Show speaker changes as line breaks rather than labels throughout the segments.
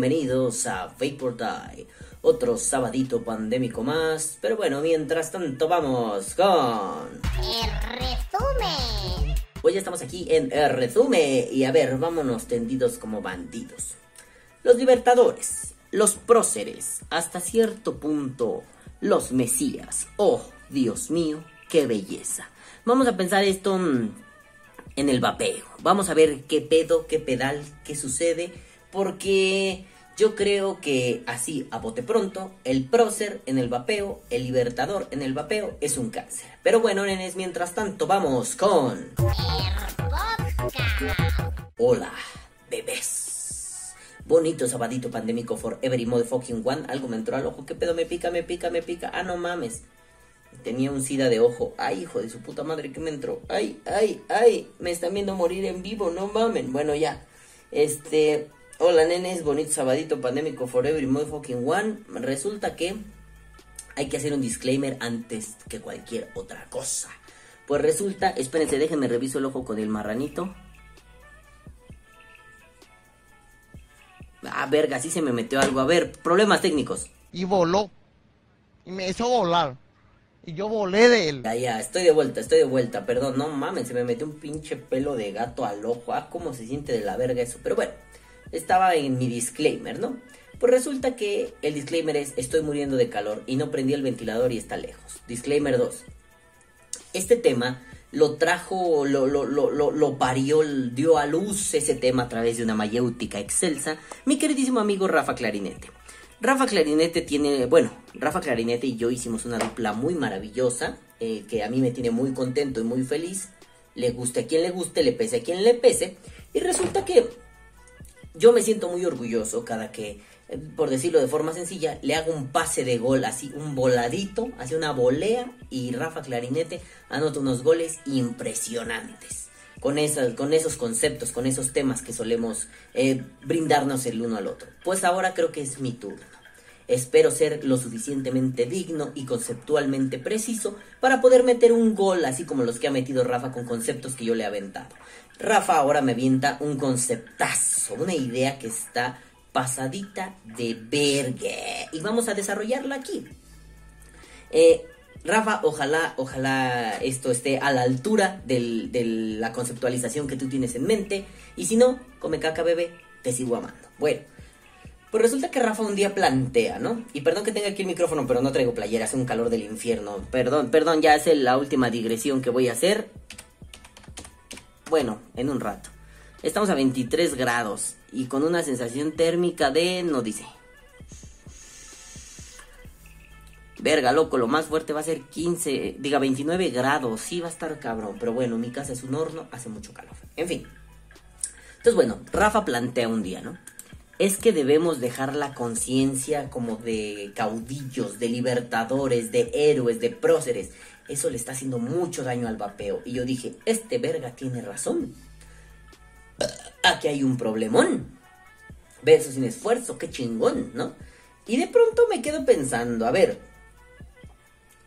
Bienvenidos a Vapor Die, otro sabadito pandémico más. Pero bueno, mientras tanto vamos con...
El resumen.
Hoy estamos aquí en el resumen y a ver, vámonos tendidos como bandidos. Los libertadores, los próceres, hasta cierto punto los mesías. Oh, Dios mío, qué belleza. Vamos a pensar esto mm, en el vapeo. Vamos a ver qué pedo, qué pedal, qué sucede, porque yo creo que así, a bote pronto, el prócer en el vapeo, el libertador en el vapeo es un cáncer. Pero bueno, nenes, mientras tanto, vamos con... Hola, bebés. Bonito sabadito pandémico for every motherfucking one. Algo me entró al ojo. ¿Qué pedo? Me pica, me pica, me pica. Ah, no mames. Tenía un sida de ojo. Ay, hijo de su puta madre, ¿qué me entró? Ay, ay, ay. Me están viendo morir en vivo, no mamen. Bueno, ya. Este. Hola, nenes. Bonito sabadito pandémico for every motherfucking one. Resulta que hay que hacer un disclaimer antes que cualquier otra cosa. Pues resulta, espérense, déjenme reviso el ojo con el marranito. Ah, verga, sí se me metió algo. A ver, problemas técnicos.
y voló. Y me hizo volar. Y yo volé de él.
Ya, ya, estoy de vuelta, estoy de vuelta. Perdón, no mames, se me metió un pinche pelo de gato al ojo. Ah, cómo se siente de la verga eso. Pero bueno, estaba en mi disclaimer, ¿no? Pues resulta que el disclaimer es: estoy muriendo de calor y no prendí el ventilador y está lejos. Disclaimer 2. Este tema lo trajo, lo, parió, dio a luz ese tema a través de una mayéutica excelsa, mi queridísimo amigo Rafa Clarinete. Rafa Clarinete tiene, bueno, Rafa Clarinete y yo hicimos una dupla muy maravillosa, eh, que a mí me tiene muy contento y muy feliz. Le guste a quien le guste, le pese a quien le pese. Y resulta que yo me siento muy orgulloso cada que, eh, por decirlo de forma sencilla, le hago un pase de gol, así un voladito, así una volea, y Rafa Clarinete anota unos goles impresionantes. Con, esas, con esos conceptos, con esos temas que solemos eh, brindarnos el uno al otro. Pues ahora creo que es mi turno. Espero ser lo suficientemente digno y conceptualmente preciso para poder meter un gol así como los que ha metido Rafa con conceptos que yo le he aventado. Rafa ahora me avienta un conceptazo, una idea que está pasadita de verga. Y vamos a desarrollarla aquí. Eh, Rafa, ojalá, ojalá esto esté a la altura de la conceptualización que tú tienes en mente. Y si no, come caca, bebé, te sigo amando. Bueno, pues resulta que Rafa un día plantea, ¿no? Y perdón que tenga aquí el micrófono, pero no traigo playera, hace un calor del infierno. Perdón, perdón, ya es la última digresión que voy a hacer. Bueno, en un rato. Estamos a 23 grados y con una sensación térmica de, no dice. Verga, loco, lo más fuerte va a ser 15, diga 29 grados. Sí, va a estar cabrón, pero bueno, mi casa es un horno, hace mucho calor. En fin. Entonces, bueno, Rafa plantea un día, ¿no? Es que debemos dejar la conciencia como de caudillos, de libertadores, de héroes, de próceres. Eso le está haciendo mucho daño al vapeo. Y yo dije, este verga tiene razón. Aquí hay un problemón. Verso sin esfuerzo, qué chingón, ¿no? Y de pronto me quedo pensando, a ver,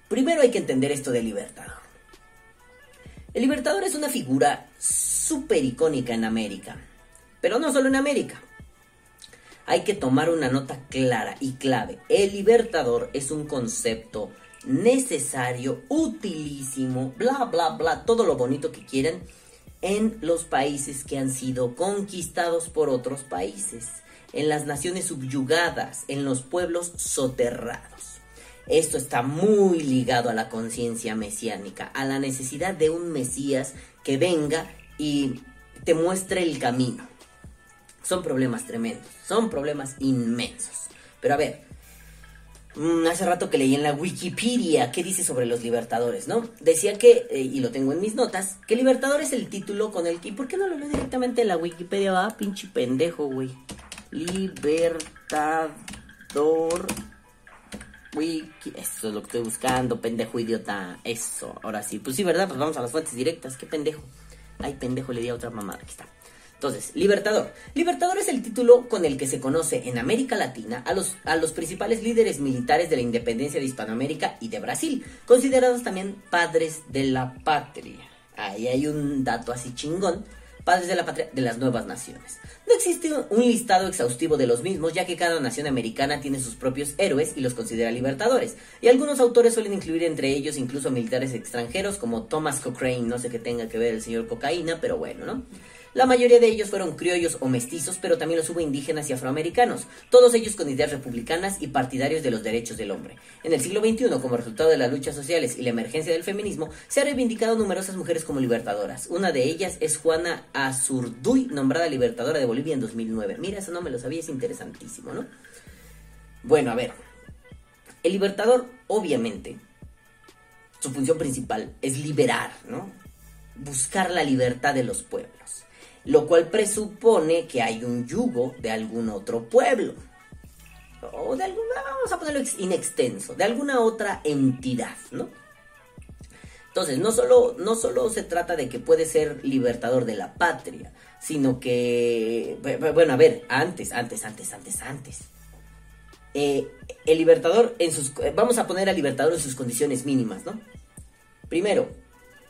primero hay que entender esto del libertador. El libertador es una figura súper icónica en América, pero no solo en América. Hay que tomar una nota clara y clave. El libertador es un concepto necesario, utilísimo, bla, bla, bla, todo lo bonito que quieran en los países que han sido conquistados por otros países, en las naciones subyugadas, en los pueblos soterrados. Esto está muy ligado a la conciencia mesiánica, a la necesidad de un Mesías que venga y te muestre el camino. Son problemas tremendos, son problemas inmensos. Pero a ver, mm, hace rato que leí en la Wikipedia qué dice sobre los libertadores, ¿no? Decía que, eh, y lo tengo en mis notas, que libertador es el título con el que... ¿y ¿Por qué no lo leo directamente en la Wikipedia? Va, pinche pendejo, güey. Libertador Wiki, eso es lo que estoy buscando, pendejo idiota. Eso, ahora sí. Pues sí, ¿verdad? Pues vamos a las fuentes directas. Qué pendejo. Ay, pendejo, le di a otra mamada. Aquí está. Entonces, Libertador. Libertador es el título con el que se conoce en América Latina a los, a los principales líderes militares de la independencia de Hispanoamérica y de Brasil, considerados también padres de la patria. Ahí hay un dato así chingón padres de la patria de las nuevas naciones. No existe un listado exhaustivo de los mismos, ya que cada nación americana tiene sus propios héroes y los considera libertadores. Y algunos autores suelen incluir entre ellos incluso militares extranjeros como Thomas Cochrane, no sé qué tenga que ver el señor cocaína, pero bueno, ¿no? La mayoría de ellos fueron criollos o mestizos, pero también los hubo indígenas y afroamericanos, todos ellos con ideas republicanas y partidarios de los derechos del hombre. En el siglo XXI, como resultado de las luchas sociales y la emergencia del feminismo, se han reivindicado numerosas mujeres como libertadoras. Una de ellas es Juana Azurduy, nombrada libertadora de Bolivia en 2009. Mira, eso no me lo sabía, es interesantísimo, ¿no? Bueno, a ver. El libertador, obviamente, su función principal es liberar, ¿no? Buscar la libertad de los pueblos lo cual presupone que hay un yugo de algún otro pueblo. O de alguna, vamos a ponerlo inextenso, de alguna otra entidad, ¿no? Entonces, no solo, no solo se trata de que puede ser libertador de la patria, sino que, bueno, a ver, antes, antes, antes, antes, antes. Eh, el libertador en sus, vamos a poner al libertador en sus condiciones mínimas, ¿no? Primero,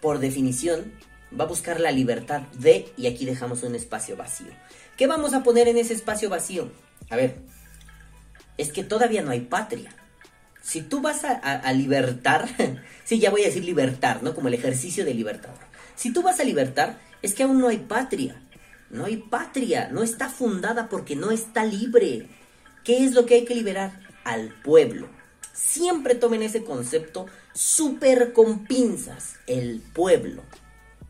por definición, va a buscar la libertad de, y aquí dejamos un espacio vacío. ¿Qué vamos a poner en ese espacio vacío? A ver, es que todavía no hay patria. Si tú vas a, libertar, sí, ya voy a decir libertar, ¿no? Como el ejercicio de libertador. Si tú vas a libertar, es que aún no hay patria. No hay patria, no está fundada porque no está libre. ¿Qué es lo que hay que liberar? Al pueblo. Siempre tomen ese concepto súper con pinzas, el pueblo.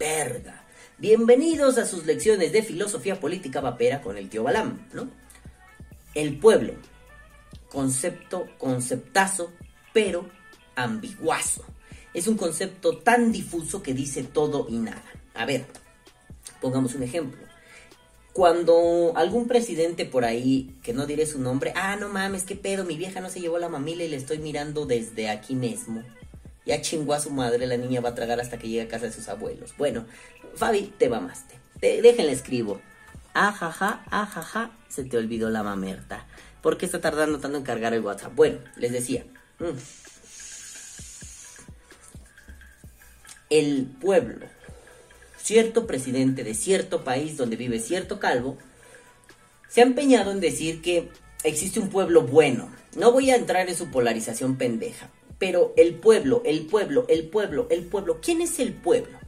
Verga. Bienvenidos a sus lecciones de filosofía política vapera con el tío Balam, ¿no? El pueblo. Concepto, conceptazo, pero ambiguazo. Es un concepto tan difuso que dice todo y nada. A ver, pongamos un ejemplo. Cuando algún presidente por ahí, que no diré su nombre, ah, no mames, qué pedo, mi vieja no se llevó la mamila y le estoy mirando desde aquí mismo. Ya chingó a su madre, la niña va a tragar hasta que llegue a casa de sus abuelos. Bueno, Fabi, te mamaste. Te, déjenle escribo. Ajaja, ajaja, se te olvidó la mamerta. ¿Por qué está tardando tanto en cargar el WhatsApp? Bueno, les decía. Mm. El pueblo, cierto presidente de cierto país donde vive cierto calvo, se ha empeñado en decir que existe un pueblo bueno. No voy a entrar en su polarización pendeja, pero el pueblo, el pueblo, el pueblo, el pueblo, ¿quién es el pueblo?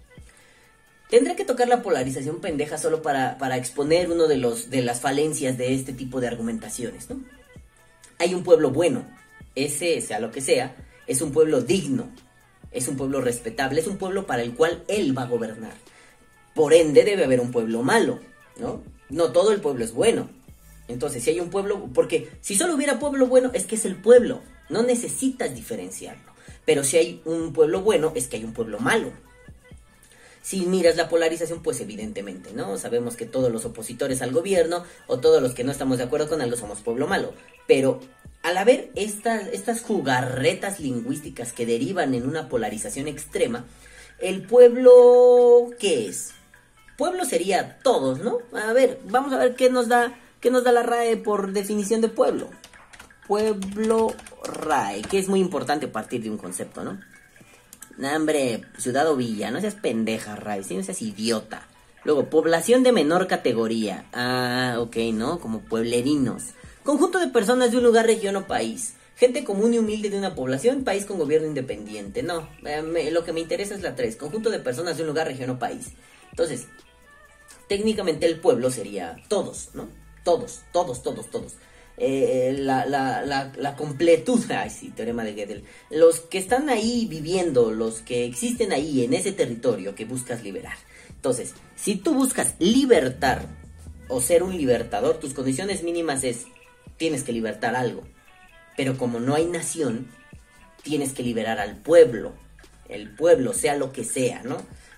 Tendré que tocar la polarización pendeja solo para, para exponer uno de, los, de las falencias de este tipo de argumentaciones, ¿no? Hay un pueblo bueno, ese, sea lo que sea, es un pueblo digno, es un pueblo respetable, es un pueblo para el cual él va a gobernar. Por ende debe haber un pueblo malo, ¿no? No todo el pueblo es bueno. Entonces, si hay un pueblo, porque si solo hubiera pueblo bueno, es que es el pueblo. No necesitas diferenciarlo. Pero si hay un pueblo bueno, es que hay un pueblo malo. Si miras la polarización, pues evidentemente, ¿no? Sabemos que todos los opositores al gobierno o todos los que no estamos de acuerdo con algo somos pueblo malo. Pero al haber estas, estas jugarretas lingüísticas que derivan en una polarización extrema, el pueblo, ¿qué es? Pueblo sería todos, ¿no? A ver, vamos a ver qué nos da, qué nos da la RAE por definición de pueblo. Pueblo RAE, que es muy importante partir de un concepto, ¿no? Nah, hombre, ciudad o villa, no seas pendeja, RAE, no seas idiota. Luego, población de menor categoría. Ah, ok, ¿no? Como pueblerinos. Conjunto de personas de un lugar, región o país. Gente común y humilde de una población, país con gobierno independiente. No, eh, lo que me interesa es la 3. Conjunto de personas de un lugar, región o país. Entonces, técnicamente el pueblo sería todos, ¿no? Todos, todos, todos, todos. Eh, la, la, la, la, completud, ay sí, teorema de Gödel, los que están ahí viviendo, los que existen ahí en ese territorio que buscas liberar. Entonces, si tú buscas libertar o ser un libertador, tus condiciones mínimas es, tienes que libertar algo. Pero como no hay nación, tienes que liberar al pueblo. El pueblo, sea lo que sea, ¿no?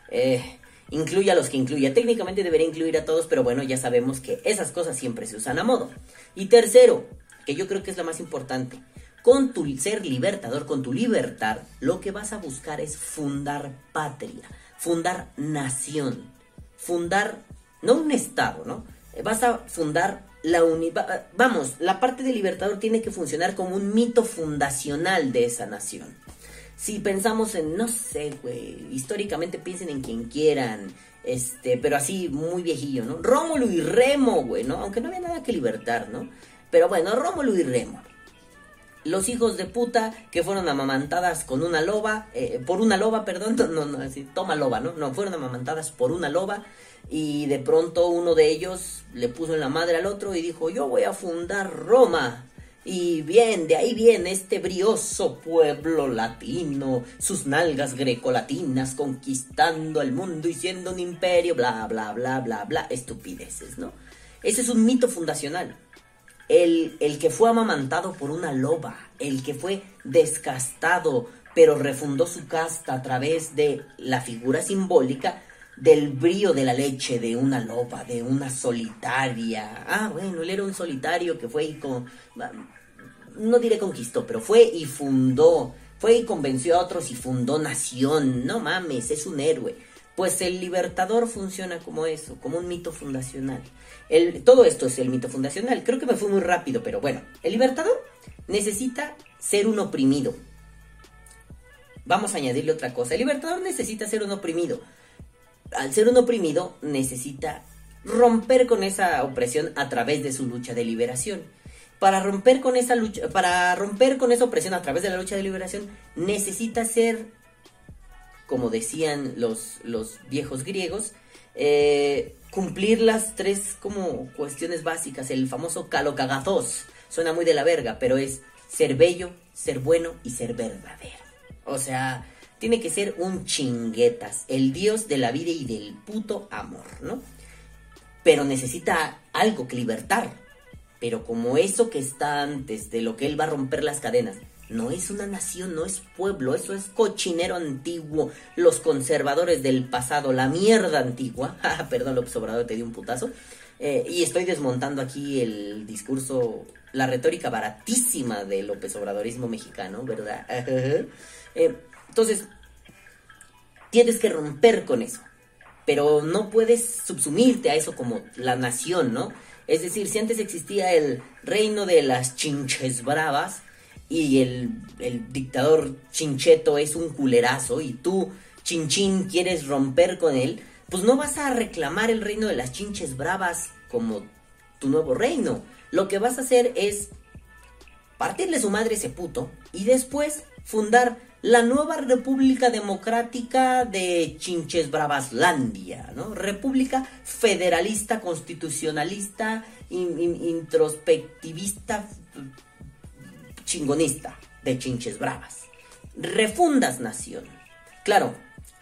Eh, incluye a los que incluya. Técnicamente debería incluir a todos, pero bueno, ya sabemos que esas cosas siempre se usan a modo. Y tercero, que yo creo que es la más importante, con tu ser libertador, con tu libertad, lo que vas a buscar es fundar patria, fundar nación, fundar no un estado, ¿no? Vas a fundar la unidad, vamos, la parte del libertador tiene que funcionar como un mito fundacional de esa nación. Si pensamos en, no sé, güey, históricamente piensen en quien quieran, este, pero así muy viejillo, ¿no? Rómulo y Remo, güey, ¿no? Aunque no había nada que libertar, ¿no? Pero bueno, Rómulo y Remo. Los hijos de puta que fueron amamantadas con una loba, eh, por una loba, perdón, no, no, así, toma loba, ¿no? No, fueron amamantadas por una loba y de pronto uno de ellos le puso en la madre al otro y dijo, yo voy a fundar Roma. Y bien, de ahí viene este brioso pueblo latino, sus nalgas grecolatinas conquistando el mundo y siendo un imperio, bla, bla, bla, bla, bla, estupideces, ¿no? Ese es un mito fundacional. El, el que fue amamantado por una loba, el que fue descastado, pero refundó su casta a través de la figura simbólica, del brío de la leche de una loba, de una solitaria. Ah, bueno, él era un solitario que fue y con... No diré conquistó, pero fue y fundó. Fue y convenció a otros y fundó nación. No mames, es un héroe. Pues el libertador funciona como eso, como un mito fundacional. El, todo esto es el mito fundacional. Creo que me fue muy rápido, pero bueno. El libertador necesita ser un oprimido. Vamos a añadirle otra cosa. El libertador necesita ser un oprimido al ser un oprimido, necesita romper con esa opresión a través de su lucha de liberación. Para romper con esa lucha, para romper con esa opresión a través de la lucha de liberación, necesita ser, como decían los, los viejos griegos, eh, cumplir las tres como cuestiones básicas, el famoso calocagatos. Suena muy de la verga, pero es ser bello, ser bueno y ser verdadero. O sea, tiene que ser un chinguetas, el dios de la vida y del puto amor, ¿no? Pero necesita algo que libertar. Pero como eso que está antes de lo que él va a romper las cadenas, no es una nación, no es pueblo, eso es cochinero antiguo, los conservadores del pasado, la mierda antigua. Perdón, López Obrador te dio un putazo. Eh, y estoy desmontando aquí el discurso, la retórica baratísima del López Obradorismo mexicano, ¿verdad? eh, entonces, tienes que romper con eso. Pero no puedes subsumirte a eso como la nación, ¿no? Es decir, si antes existía el reino de las chinches bravas y el, el dictador chincheto es un culerazo y tú, chinchín, quieres romper con él, pues no vas a reclamar el reino de las chinches bravas como tu nuevo reino. Lo que vas a hacer es partirle su madre ese puto y después fundar la nueva República Democrática de Chinches Bravaslandia, ¿no? República federalista, constitucionalista, introspectivista, chingonista de Chinches Bravas. Refundas nación. Claro,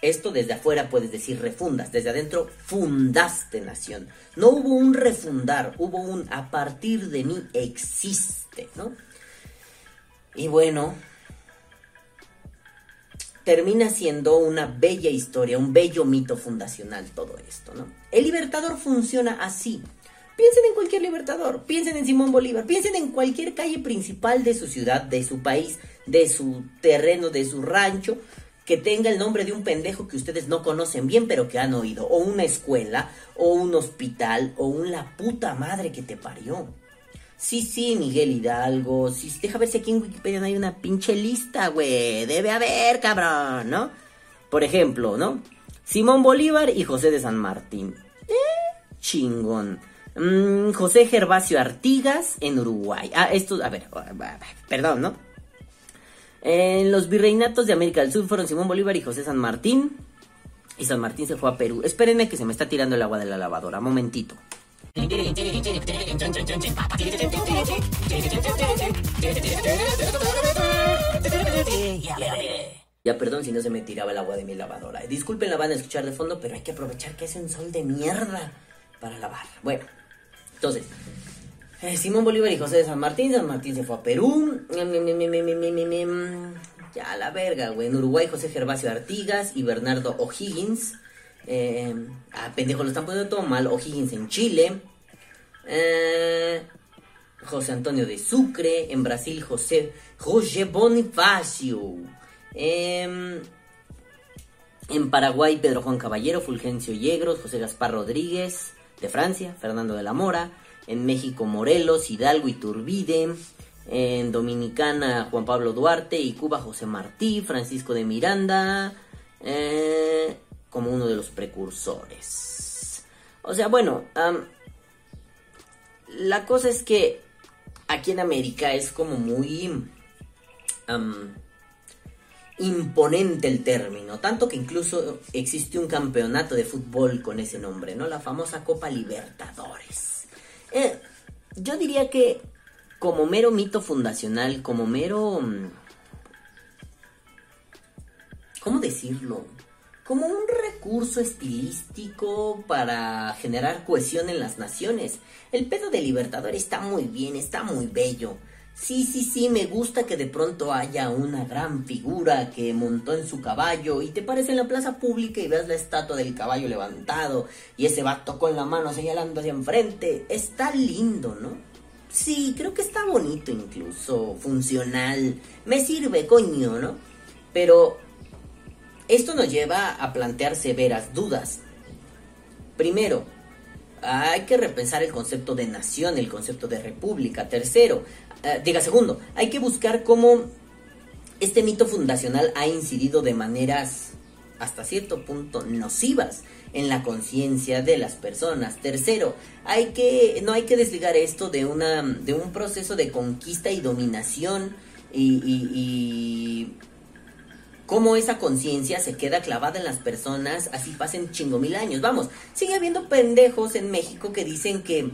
esto desde afuera puedes decir refundas, desde adentro fundaste nación. No hubo un refundar, hubo un a partir de mí existe, ¿no? Y bueno, termina siendo una bella historia, un bello mito fundacional todo esto, ¿no? El libertador funciona así. Piensen en cualquier libertador, piensen en Simón Bolívar, piensen en cualquier calle principal de su ciudad, de su país, de su terreno, de su rancho, que tenga el nombre de un pendejo que ustedes no conocen bien pero que han oído, o una escuela, o un hospital, o una puta madre que te parió. Sí, sí, Miguel Hidalgo. Sí, deja ver si aquí en Wikipedia no hay una pinche lista, güey. Debe haber, cabrón, ¿no? Por ejemplo, ¿no? Simón Bolívar y José de San Martín. Eh, chingón. Mm, José Gervasio Artigas en Uruguay. Ah, esto, a ver, perdón, ¿no? En los virreinatos de América del Sur fueron Simón Bolívar y José San Martín. Y San Martín se fue a Perú. Espérenme que se me está tirando el agua de la lavadora. Momentito. Ya perdón si no se me tiraba el agua de mi lavadora. Disculpen la van a escuchar de fondo, pero hay que aprovechar que hace un sol de mierda para lavar. Bueno, entonces, eh, Simón Bolívar y José de San Martín. San Martín se fue a Perú. Ya la verga, güey. En Uruguay, José Gervasio Artigas y Bernardo O'Higgins. Eh, ah, pendejo, lo están poniendo todo mal. O'Higgins en Chile. Eh, José Antonio de Sucre. En Brasil, José, José Bonifacio. Em, en Paraguay, Pedro Juan Caballero, Fulgencio Yegros, José Gaspar Rodríguez, de Francia, Fernando de la Mora, en México Morelos, Hidalgo y Turbide, en Dominicana Juan Pablo Duarte y Cuba José Martí, Francisco de Miranda, eh, como uno de los precursores. O sea, bueno, la cosa es que aquí en América es como muy imponente el término, tanto que incluso existe un campeonato de fútbol con ese nombre, ¿no? La famosa Copa Libertadores. Eh, yo diría que como mero mito fundacional, como mero... Mm, ¿Cómo decirlo? Como un recurso estilístico para generar cohesión en las naciones. El pedo de Libertador está muy bien, está muy bello. Sí, sí, sí, me gusta que de pronto haya una gran figura que montó en su caballo y te pares en la plaza pública y veas la estatua del caballo levantado y ese vato con la mano señalando hacia enfrente. Está lindo, ¿no? Sí, creo que está bonito incluso, funcional. Me sirve, coño, ¿no? Pero esto nos lleva a plantear severas dudas. Primero, hay que repensar el concepto de nación, el concepto de república. Tercero, eh, diga segundo, hay que buscar cómo este mito fundacional ha incidido de maneras hasta cierto punto nocivas en la conciencia de las personas. Tercero, hay que, no hay que desligar esto de, una, de un proceso de conquista y dominación y, y, cómo esa conciencia se queda clavada en las personas, así pasen chingo mil años. Vamos, sigue habiendo pendejos en México que dicen que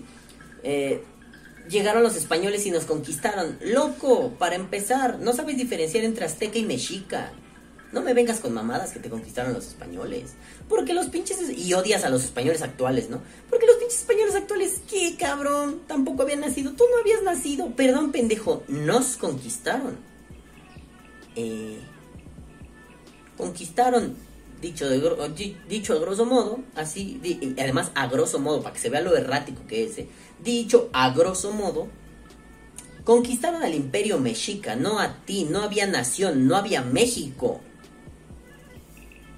eh, llegaron los españoles y nos conquistaron. Loco, para empezar, no sabes diferenciar entre azteca y mexica. No me vengas con mamadas que te conquistaron los españoles. Porque los pinches... Y odias a los españoles actuales, ¿no? Porque los pinches españoles actuales, ¿qué cabrón? Tampoco habían nacido. Tú no habías nacido. Perdón, pendejo. Nos conquistaron. Eh, conquistaron, dicho, de, dicho a grosso modo, así, además a grosso modo, para que se vea lo errático que es, eh, dicho a grosso modo, conquistaron al imperio mexica, no a ti, no había nación, no había México.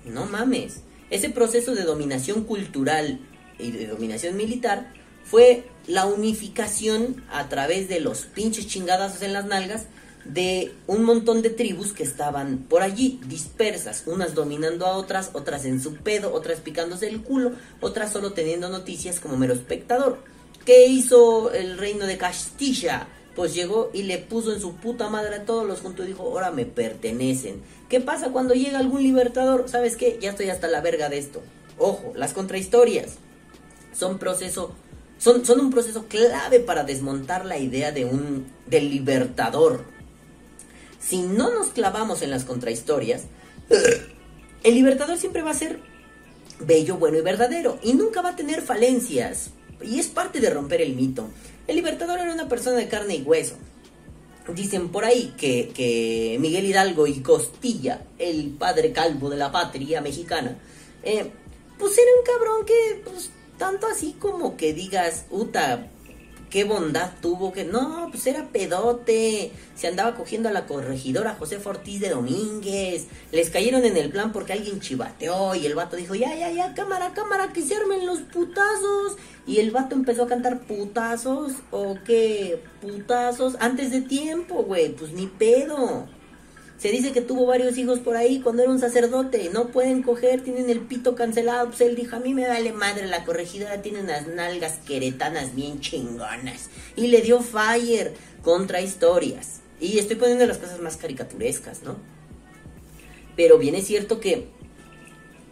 No mames. Ese proceso de dominación cultural y de dominación militar fue la unificación a través de los pinches chingadazos en las nalgas de un montón de tribus que estaban por allí dispersas, unas dominando a otras, otras en su pedo, otras picándose el culo, otras solo teniendo noticias como mero espectador. ¿Qué hizo el reino de Castilla? Pues llegó y le puso en su puta madre a todos los juntos y dijo, ahora me pertenecen. ¿Qué pasa cuando llega algún libertador? ¿Sabes qué? Ya estoy hasta la verga de esto. Ojo, las contrahistorias son proceso son, son un proceso clave para desmontar la idea de un del libertador. Si no nos clavamos en las contrahistorias, el libertador siempre va a ser bello, bueno y verdadero y nunca va a tener falencias. Y es parte de romper el mito. El Libertador era una persona de carne y hueso. Dicen por ahí que, Miguel Hidalgo y Costilla, el padre calvo de la patria mexicana, eh, pues era un cabrón que, pues, tanto así como que digas, Uta, qué bondad tuvo que no, pues era pedote, se andaba cogiendo a la corregidora José Ortiz de Domínguez, les cayeron en el plan porque alguien chivateó y el vato dijo, ya, ya, ya, cámara, cámara, que se armen los putazos. Y el vato empezó a cantar putazos o qué, putazos antes de tiempo, güey, pues ni pedo. Se dice que tuvo varios hijos por ahí cuando era un sacerdote. No pueden coger, tienen el pito cancelado. Pues él dijo, a mí me vale madre, la corregidora tiene unas nalgas queretanas bien chingonas. Y le dio fire contra historias. Y estoy poniendo las cosas más caricaturescas, ¿no? Pero bien es cierto que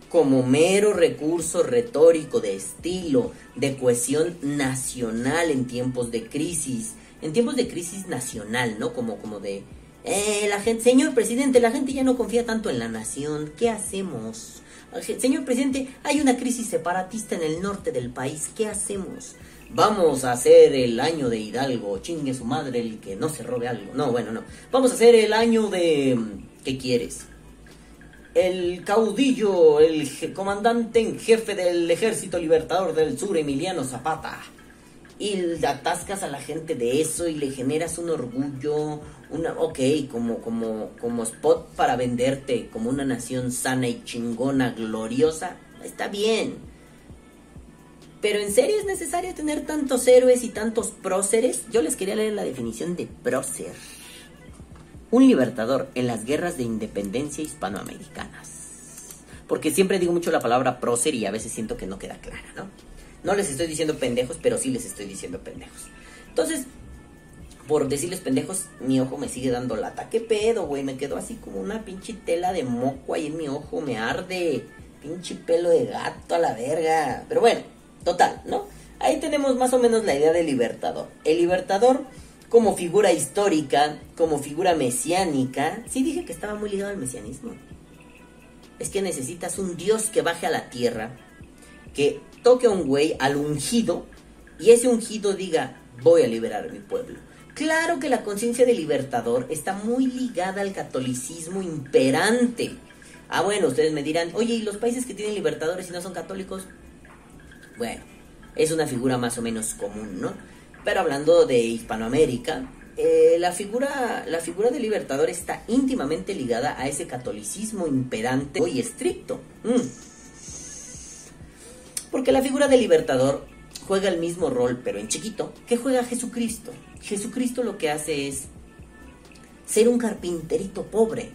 como mero recurso retórico de estilo, de cohesión nacional en tiempos de crisis, en tiempos de crisis nacional, ¿no? Como, como de eh, la gente, señor presidente, la gente ya no confía tanto en la nación. ¿Qué hacemos? Señor presidente, hay una crisis separatista en el norte del país. ¿Qué hacemos? Vamos a hacer el año de Hidalgo. Chingue su madre el que no se robe algo. No, bueno, no. Vamos a hacer el año de... ¿Qué quieres? El caudillo, el comandante en jefe del Ejército Libertador del Sur, Emiliano Zapata y atascas a la gente de eso y le generas un orgullo, una, ok, como, como, como spot para venderte como una nación sana y chingona, gloriosa, está bien. Pero en serio es necesario tener tantos héroes y tantos próceres. Yo les quería leer la definición de prócer. Un libertador en las guerras de independencia hispanoamericanas. Porque siempre digo mucho la palabra prócer y a veces siento que no queda clara, ¿no? No les estoy diciendo pendejos, pero sí les estoy diciendo pendejos. Entonces, por decirles pendejos, mi ojo me sigue dando lata. ¿Qué pedo, güey? Me quedó así como una pinche tela de moco ahí en mi ojo, me arde. Pinche pelo de gato a la verga. Pero bueno, total, ¿no? Ahí tenemos más o menos la idea del libertador. El libertador como figura histórica, como figura mesiánica. Sí dije que estaba muy ligado al mesianismo. Es que necesitas un dios que baje a la tierra, que toque a un güey al ungido, y ese ungido diga, voy a liberar a mi pueblo. Claro que la conciencia del libertador está muy ligada al catolicismo imperante. Ah, bueno, ustedes me dirán, oye, ¿y los países que tienen libertadores y no son católicos? Bueno, es una figura más o menos común, ¿no? Pero hablando de Hispanoamérica, eh, la, figura, la figura del libertador está íntimamente ligada a ese catolicismo imperante y estricto. Mm. Porque la figura del libertador juega el mismo rol, pero en chiquito, que juega Jesucristo. Jesucristo lo que hace es ser un carpinterito pobre.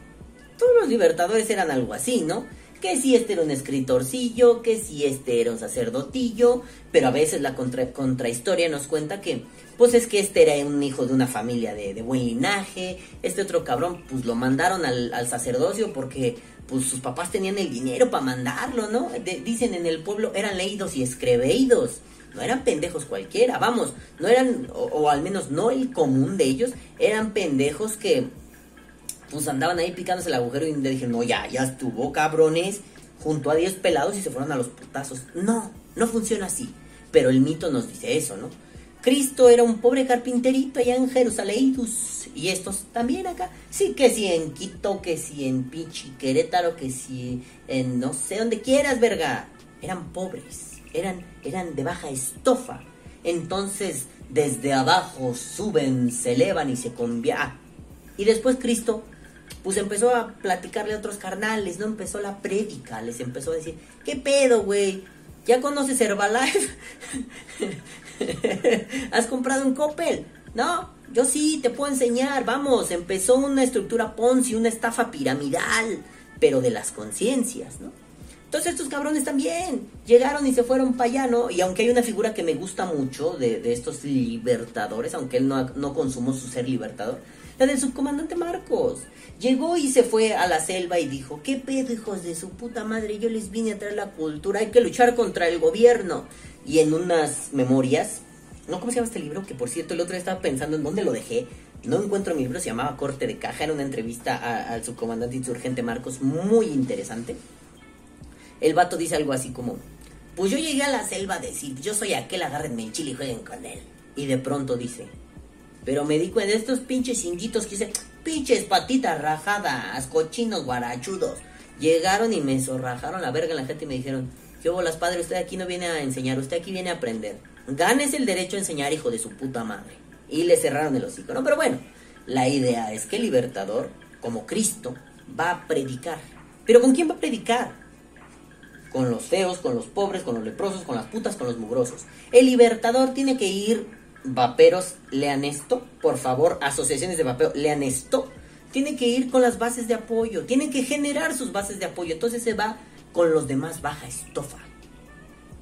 Todos los libertadores eran algo así, ¿no? Que si este era un escritorcillo, que si este era un sacerdotillo, pero a veces la contra, contrahistoria nos cuenta que, pues es que este era un hijo de una familia de, buen linaje, este otro cabrón, pues lo mandaron al, sacerdocio porque pues sus papás tenían el dinero para mandarlo, ¿no? Dicen en el pueblo eran leídos y escreveídos no eran pendejos cualquiera, vamos, no eran, o, al menos no el común de ellos, eran pendejos que pues andaban ahí picándose el agujero y le no, ya, ya estuvo, cabrones, junto a 10 pelados y se fueron a los putazos. No, no funciona así, pero el mito nos dice eso, ¿no? Cristo era un pobre carpinterito allá en Jerusalén y estos también acá. Sí, que si en Quito, que si en Pichi, Querétaro, que si en no sé dónde quieras, verga. Eran pobres eran, eran de baja estofa. Entonces, desde abajo suben, se elevan y se convierten. Y después Cristo, pues empezó a platicarle a otros carnales, ¿no? Empezó la prédica, les empezó a decir, ¿qué pedo, güey? ¿Ya conoces Herbalife? ¿Has comprado un Coppel? No, yo sí, te puedo enseñar, vamos, empezó una estructura Ponzi, una estafa piramidal, pero de las conciencias, ¿no? Entonces estos cabrones también llegaron y se fueron para allá, ¿no? Y aunque hay una figura que me gusta mucho de, estos libertadores, aunque él no, no consumó su ser libertador, la del subcomandante Marcos. Llegó y se fue a la selva y dijo, ¿qué pedo, hijos de su puta madre? Yo les vine a traer la cultura, hay que luchar contra el gobierno. Y en unas memorias, ¿no? ¿Cómo se llama este libro? Que por cierto el otro día estaba pensando en dónde lo dejé. No encuentro mi libro, se llamaba Corte de Caja, era una entrevista al subcomandante insurgente Marcos, muy interesante el vato dice algo así como, pues yo llegué a la selva a decir, yo soy aquel, agárrenme el chile y jueguen con él. Y de pronto dice, pero me di cuenta de estos pinches inditos que dice, pinches patitas rajadas, cochinos guarachudos. Llegaron y me zorrajaron la verga en la gente y me dijeron, ¿qué bolas padre? Usted aquí no viene a enseñar, usted aquí viene a aprender. Ganes el derecho a enseñar, hijo de su puta madre. Y le cerraron el hocico, ¿no? Pero bueno, la idea es que el libertador, como Cristo, va a predicar. ¿Pero con quién va a predicar? Con los feos, con los pobres, con los leprosos, con las putas, con los mugrosos. El libertador tiene que ir, vaperos, lean esto, por favor, asociaciones de vapeo, lean esto. Tiene que ir con las bases de apoyo, tiene que generar sus bases de apoyo, entonces se va con los demás baja estofa.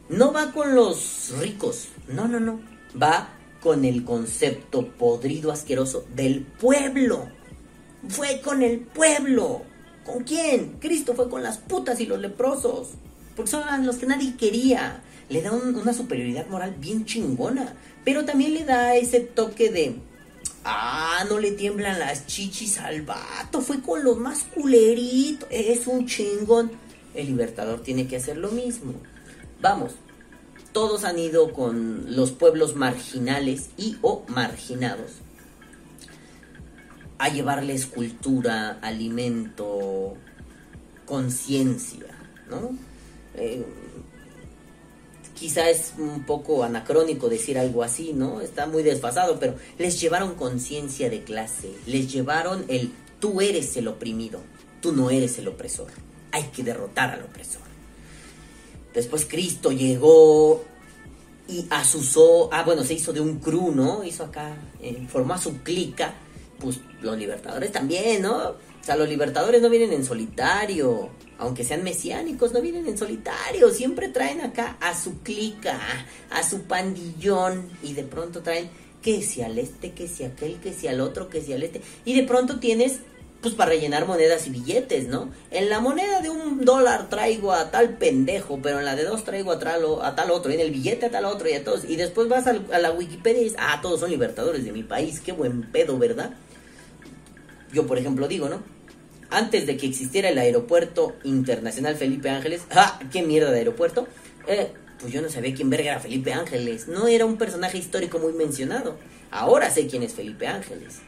No va con los ricos, no, no, no, va con el concepto podrido asqueroso del pueblo. Fue con el pueblo. ¿Con quién? Cristo fue con las putas y los leprosos porque son los que nadie quería. Le da un, una superioridad moral bien chingona, pero también le da ese toque de, ah, no le tiemblan las chichis al vato, fue con los más culeritos, es un chingón. El libertador tiene que hacer lo mismo. Vamos, todos han ido con los pueblos marginales y o marginados a llevarles cultura, alimento, conciencia, ¿no? Eh, quizá es un poco anacrónico decir algo así, ¿no? Está muy desfasado, pero les llevaron conciencia de clase, les llevaron el tú eres el oprimido, tú no eres el opresor, hay que derrotar al opresor. Después Cristo llegó y asusó, ah, bueno, se hizo de un crew, ¿no? Hizo acá, eh, formó a su clica, pues los libertadores también, ¿no? O sea, los libertadores no vienen en solitario, aunque sean mesiánicos, no vienen en solitario, siempre traen acá a su clica, a su pandillón, y de pronto traen que si al este, que si aquel, que si al otro, que si al este, y de pronto tienes pues para rellenar monedas y billetes, ¿no? En la moneda de un dólar traigo a tal pendejo, pero en la de dos traigo a tal, a tal otro, y en el billete a tal otro y a todos. Y después vas a, la Wikipedia y dices, ah, todos son libertadores de mi país, qué buen pedo, ¿verdad? Yo, por ejemplo, digo, ¿no? Antes de que existiera el aeropuerto internacional Felipe Ángeles, ¡ah! ¡Qué mierda de aeropuerto! Eh, pues yo no sabía quién verga era Felipe Ángeles. No era un personaje histórico muy mencionado. Ahora sé quién es Felipe Ángeles.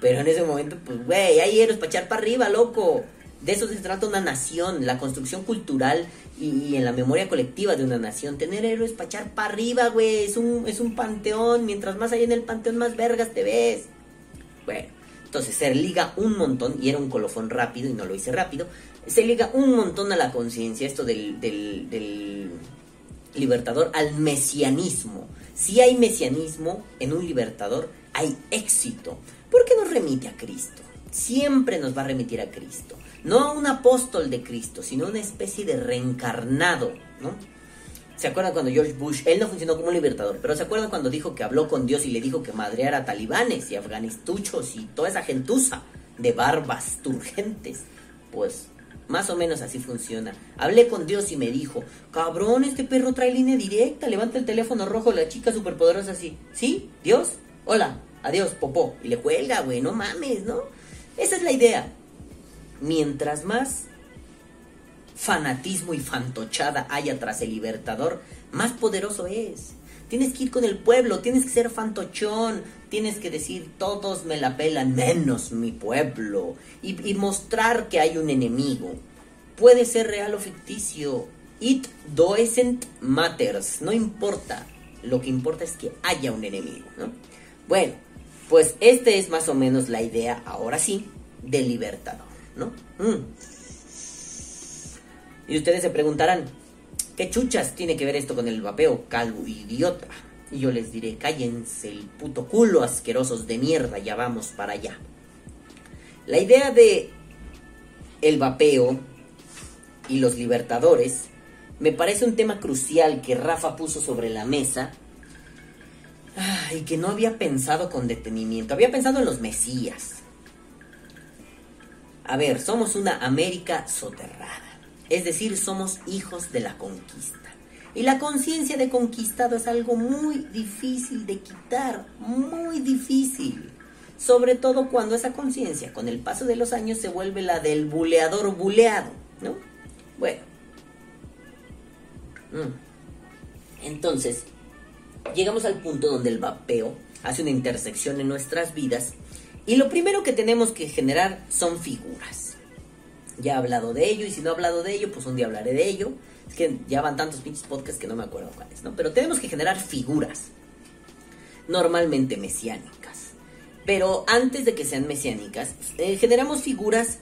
Pero en ese momento, pues, güey, hay héroes para echar para arriba, loco. De eso se trata una nación, la construcción cultural y, en la memoria colectiva de una nación. Tener héroes para echar para arriba, güey. Es un, es un panteón. Mientras más hay en el panteón, más vergas te ves. Bueno, entonces se liga un montón, y era un colofón rápido, y no lo hice rápido. Se liga un montón a la conciencia esto del, del, libertador al mesianismo. Si hay mesianismo en un libertador, hay éxito. ¿Por qué nos remite a Cristo? Siempre nos va a remitir a Cristo. No a un apóstol de Cristo, sino a una especie de reencarnado, ¿no? ¿Se acuerdan cuando George Bush, él no funcionó como un libertador, pero se acuerdan cuando dijo que habló con Dios y le dijo que madreara talibanes y afganistuchos y toda esa gentuza de barbas turgentes? Pues más o menos así funciona. Hablé con Dios y me dijo, cabrón, este perro trae línea directa, levanta el teléfono rojo, la chica superpoderosa así. ¿Sí? ¿Dios? Hola, adiós, popó. Y le cuelga, güey, no mames, ¿no? Esa es la idea. Mientras más fanatismo y fantochada haya tras el libertador, más poderoso es. Tienes que ir con el pueblo, tienes que ser fantochón, tienes que decir todos me la pelan menos mi pueblo y, mostrar que hay un enemigo. Puede ser real o ficticio. It doesn't matters, no importa. Lo que importa es que haya un enemigo, ¿no? Bueno, pues esta es más o menos la idea, ahora sí, del libertador, ¿no? Mm. Y ustedes se preguntarán, ¿qué chuchas tiene que ver esto con el vapeo, calvo idiota? Y yo les diré, cállense el puto culo, asquerosos de mierda, ya vamos para allá. La idea de el vapeo y los libertadores me parece un tema crucial que Rafa puso sobre la mesa y que no había pensado con detenimiento. Había pensado en los Mesías. A ver, somos una América soterrada. Es decir, somos hijos de la conquista. Y la conciencia de conquistado es algo muy difícil de quitar, muy difícil. Sobre todo cuando esa conciencia, con el paso de los años, se vuelve la del buleador buleado, ¿no? Bueno. Mm. Entonces, llegamos al punto donde el vapeo hace una intersección en nuestras vidas y lo primero que tenemos que generar son figuras. Ya he hablado de ello y si no he hablado de ello, pues un día hablaré de ello. Es que ya van tantos pinches podcasts que no me acuerdo cuáles, ¿no? Pero tenemos que generar figuras, normalmente mesiánicas. Pero antes de que sean mesiánicas, eh, generamos figuras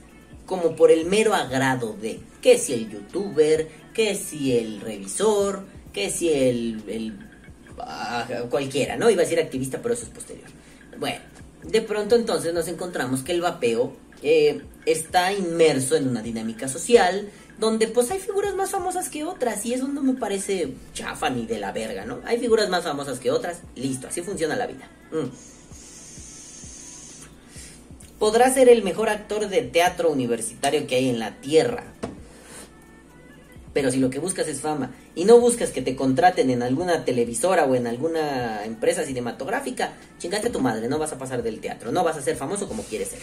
como por el mero agrado de, que si el youtuber, que si el revisor, que si el, el cualquiera, ¿no? Iba a decir activista, pero eso es posterior. Bueno, de pronto entonces nos encontramos que el vapeo eh, está inmerso en una dinámica social donde pues hay figuras más famosas que otras y eso no me parece chafa ni de la verga, ¿no? Hay figuras más famosas que otras, listo, así funciona la vida. Mm. Podrá ser el mejor actor de teatro universitario que hay en la tierra, pero si lo que buscas es fama y no buscas que te contraten en alguna televisora o en alguna empresa cinematográfica, chingaste a tu madre, no vas a pasar del teatro, no vas a ser famoso como quieres ser.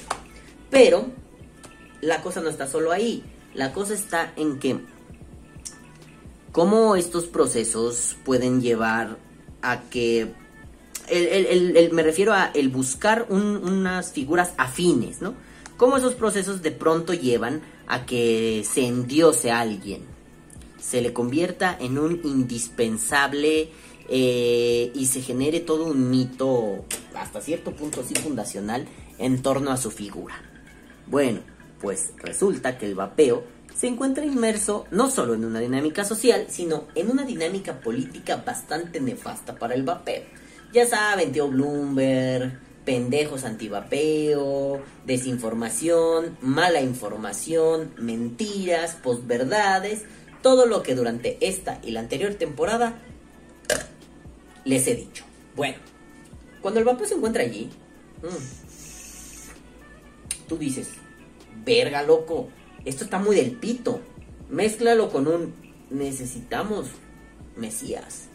Pero la cosa no está solo ahí, la cosa está en que cómo estos procesos pueden llevar a que me refiero a el buscar unas figuras afines, ¿no? Cómo esos procesos de pronto llevan a que se endiose a alguien, se le convierta en un indispensable eh, y se genere todo un mito hasta cierto punto así fundacional en torno a su figura. Bueno, pues resulta que el vapeo se encuentra inmerso no solo en una dinámica social, sino en una dinámica política bastante nefasta para el vapeo. Ya saben, tío Bloomberg, pendejos antivapeo, desinformación, mala información, mentiras, posverdades, todo lo que durante esta y la anterior temporada les he dicho. Bueno, cuando el vapeo se encuentra allí, mm, tú dices, verga loco, esto está muy del pito. Mézclalo con un necesitamos Mesías.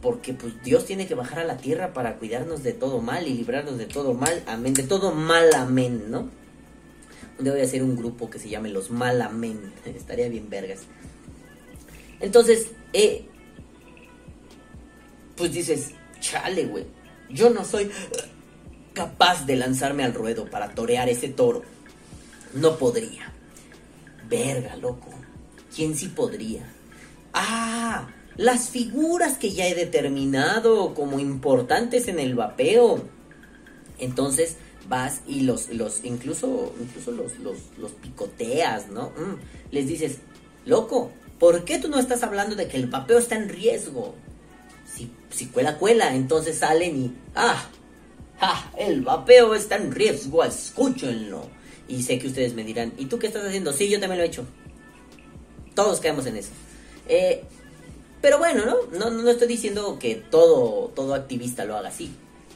Porque pues Dios tiene que bajar a la tierra para cuidarnos de todo mal y librarnos de todo mal. Amén. De todo mal, amén, ¿no? Día voy a hacer un grupo que se llame Los Mal Amén. Estaría bien vergas. Entonces, eh, pues dices, chale, güey. Yo no soy capaz de lanzarme al ruedo para torear ese toro. No podría. Verga, loco. ¿Quién sí podría? Ah, las figuras que ya he determinado como importantes en el vapeo. Entonces vas y los, los incluso, incluso los, los, picoteas, ¿no? Mm, les dices, loco, ¿por qué tú no estás hablando de que el vapeo está en riesgo? Si, si cuela, cuela, entonces salen y, ah, ¡Ja! El vapeo está en riesgo, escúchenlo. Y sé que ustedes me dirán, ¿y tú qué estás haciendo? Sí, yo también lo he hecho. Todos caemos en eso. Eh, pero bueno, ¿no? ¿no? No estoy diciendo que todo, todo activista lo haga así.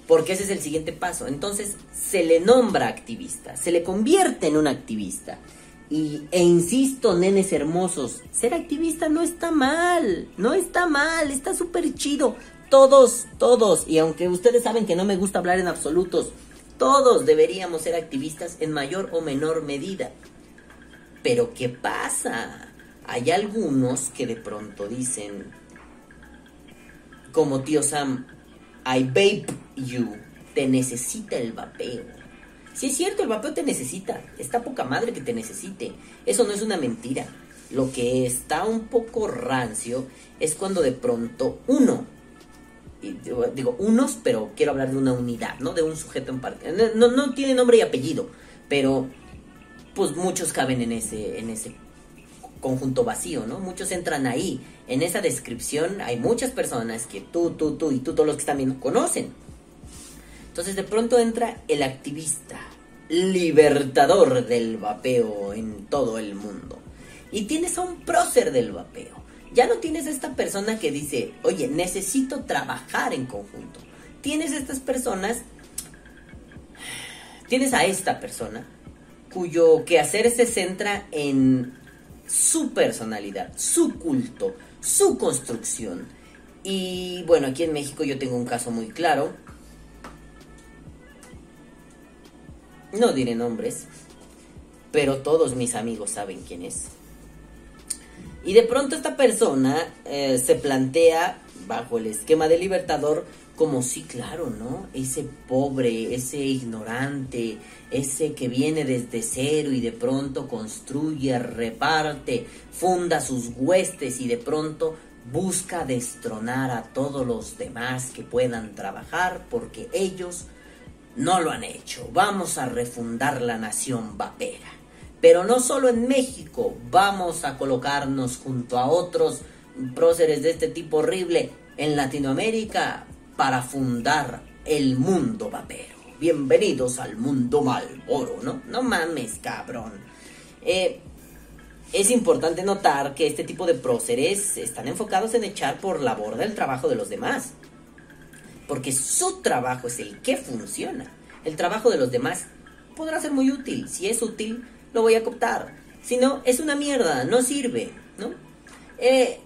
Porque ese es el siguiente paso. Entonces se le nombra activista, se le convierte en un activista. Y, e insisto, nenes hermosos, ser activista no está mal, no está mal, está súper chido. Todos, todos, y aunque ustedes saben que no me gusta hablar en absolutos, todos deberíamos ser activistas en mayor o menor medida. Pero ¿qué pasa? Hay algunos que de pronto dicen, como tío Sam, I vape you, te necesita el vapeo. Si es cierto, el vapeo te necesita, está poca madre que te necesite. Eso no es una mentira. Lo que está un poco rancio es cuando de pronto uno digo, unos, pero quiero hablar de una unidad, ¿no? De un sujeto en parte. No, no tiene nombre y apellido, pero pues muchos caben en ese, en ese conjunto vacío, ¿no? Muchos entran ahí. En esa descripción hay muchas personas que tú, tú, tú y tú, todos los que están viendo, conocen. Entonces de pronto entra el activista, libertador del vapeo en todo el mundo. Y tienes a un prócer del vapeo ya no tienes esta persona que dice, oye, necesito trabajar en conjunto. Tienes estas personas, tienes a esta persona cuyo quehacer se centra en su personalidad, su culto, su construcción. Y bueno, aquí en México yo tengo un caso muy claro. No diré nombres, pero todos mis amigos saben quién es. Y de pronto esta persona eh, se plantea bajo el esquema del libertador como sí, claro, ¿no? Ese pobre, ese ignorante, ese que viene desde cero y de pronto construye, reparte, funda sus huestes y de pronto busca destronar a todos los demás que puedan trabajar porque ellos no lo han hecho. Vamos a refundar la nación vapera. Pero no solo en México, vamos a colocarnos junto a otros próceres de este tipo horrible en Latinoamérica para fundar el mundo vapero. Bienvenidos al mundo Malboro, ¿no? No mames, cabrón. Eh, es importante notar que este tipo de próceres están enfocados en echar por la borda el trabajo de los demás. Porque su trabajo es el que funciona. El trabajo de los demás podrá ser muy útil. Si es útil, lo voy a cooptar. Si no, es una mierda, no sirve, ¿no? Eh,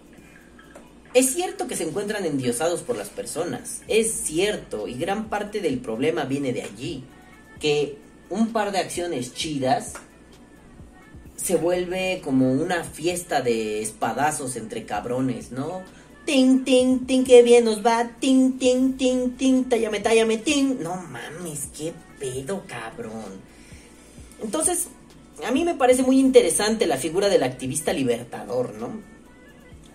es cierto que se encuentran endiosados por las personas, es cierto, y gran parte del problema viene de allí, que un par de acciones chidas se vuelve como una fiesta de espadazos entre cabrones, ¿no? Ting, ting, ting, qué bien nos va, ting, ting, ting, ting, tállame, tállame, ting. No mames, qué pedo, cabrón. Entonces, a mí me parece muy interesante la figura del activista libertador, ¿no?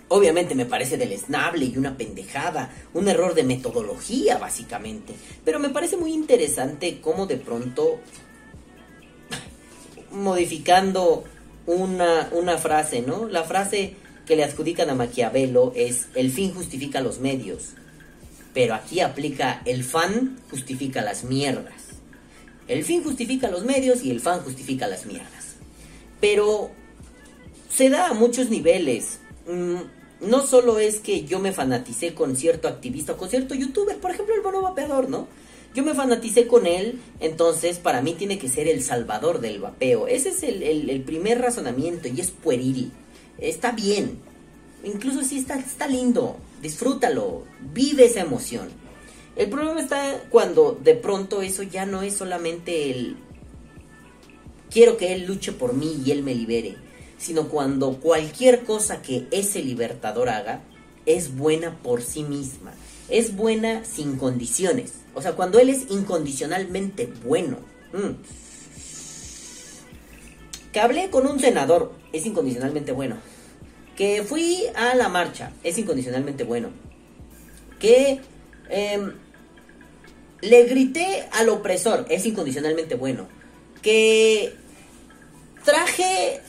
Obviamente me parece deleznable y una pendejada, un error de metodología básicamente, pero me parece muy interesante cómo de pronto, modificando una, una frase, ¿no? La frase que le adjudican a Maquiavelo es el fin justifica los medios. Pero aquí aplica el fan justifica las mierdas. El fin justifica los medios y el fan justifica las mierdas. Pero se da a muchos niveles. Mm, no solo es que yo me fanaticé con cierto activista o con cierto youtuber, por ejemplo el mono vapeador, ¿no? Yo me fanaticé con él, entonces para mí tiene que ser el salvador del vapeo. Ese es el, primer razonamiento y es pueril. Está bien. Incluso si está, está lindo. Disfrútalo. Vive esa emoción. El problema está cuando de pronto eso ya no es solamente el quiero que él luche por mí y él me libere, sino cuando cualquier cosa que ese libertador haga es buena por sí misma, es buena sin condiciones. O sea, cuando él es incondicionalmente bueno. Mm. Que hablé con un senador, es incondicionalmente bueno. Que fui a la marcha, es incondicionalmente bueno. Que em, le grité al opresor, es incondicionalmente bueno. Que traje,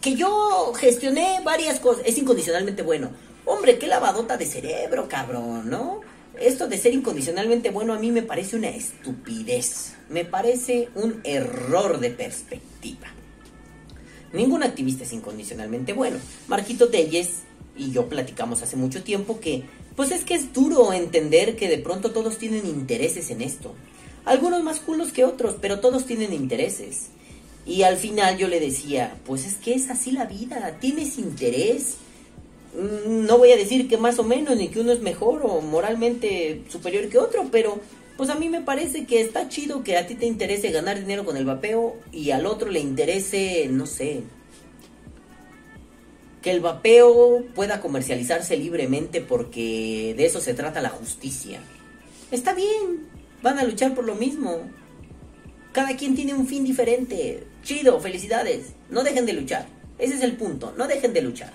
que yo gestioné varias cosas, es incondicionalmente bueno. Hombre, qué lavadota de cerebro, cabrón, ¿no? Esto de ser incondicionalmente bueno a mí me parece una estupidez, me parece un error de perspectiva. Ningún activista es incondicionalmente bueno. Marquito Telles y yo platicamos hace mucho tiempo que, pues es que es duro entender que de pronto todos tienen intereses en esto. Algunos más culos que otros, pero todos tienen intereses. Y al final yo le decía, pues es que es así la vida, tienes interés. Mm, no voy a decir que más o menos, ni que uno es mejor o moralmente superior que otro, pero pues a mí me parece que está chido que a ti te interese ganar dinero con el vapeo y al otro le interese, no sé, que el vapeo pueda comercializarse libremente porque de eso se trata la justicia. Está bien, van a luchar por lo mismo. Cada quien tiene un fin diferente. Chido, felicidades. No dejen de luchar. Ese es el punto, no dejen de luchar.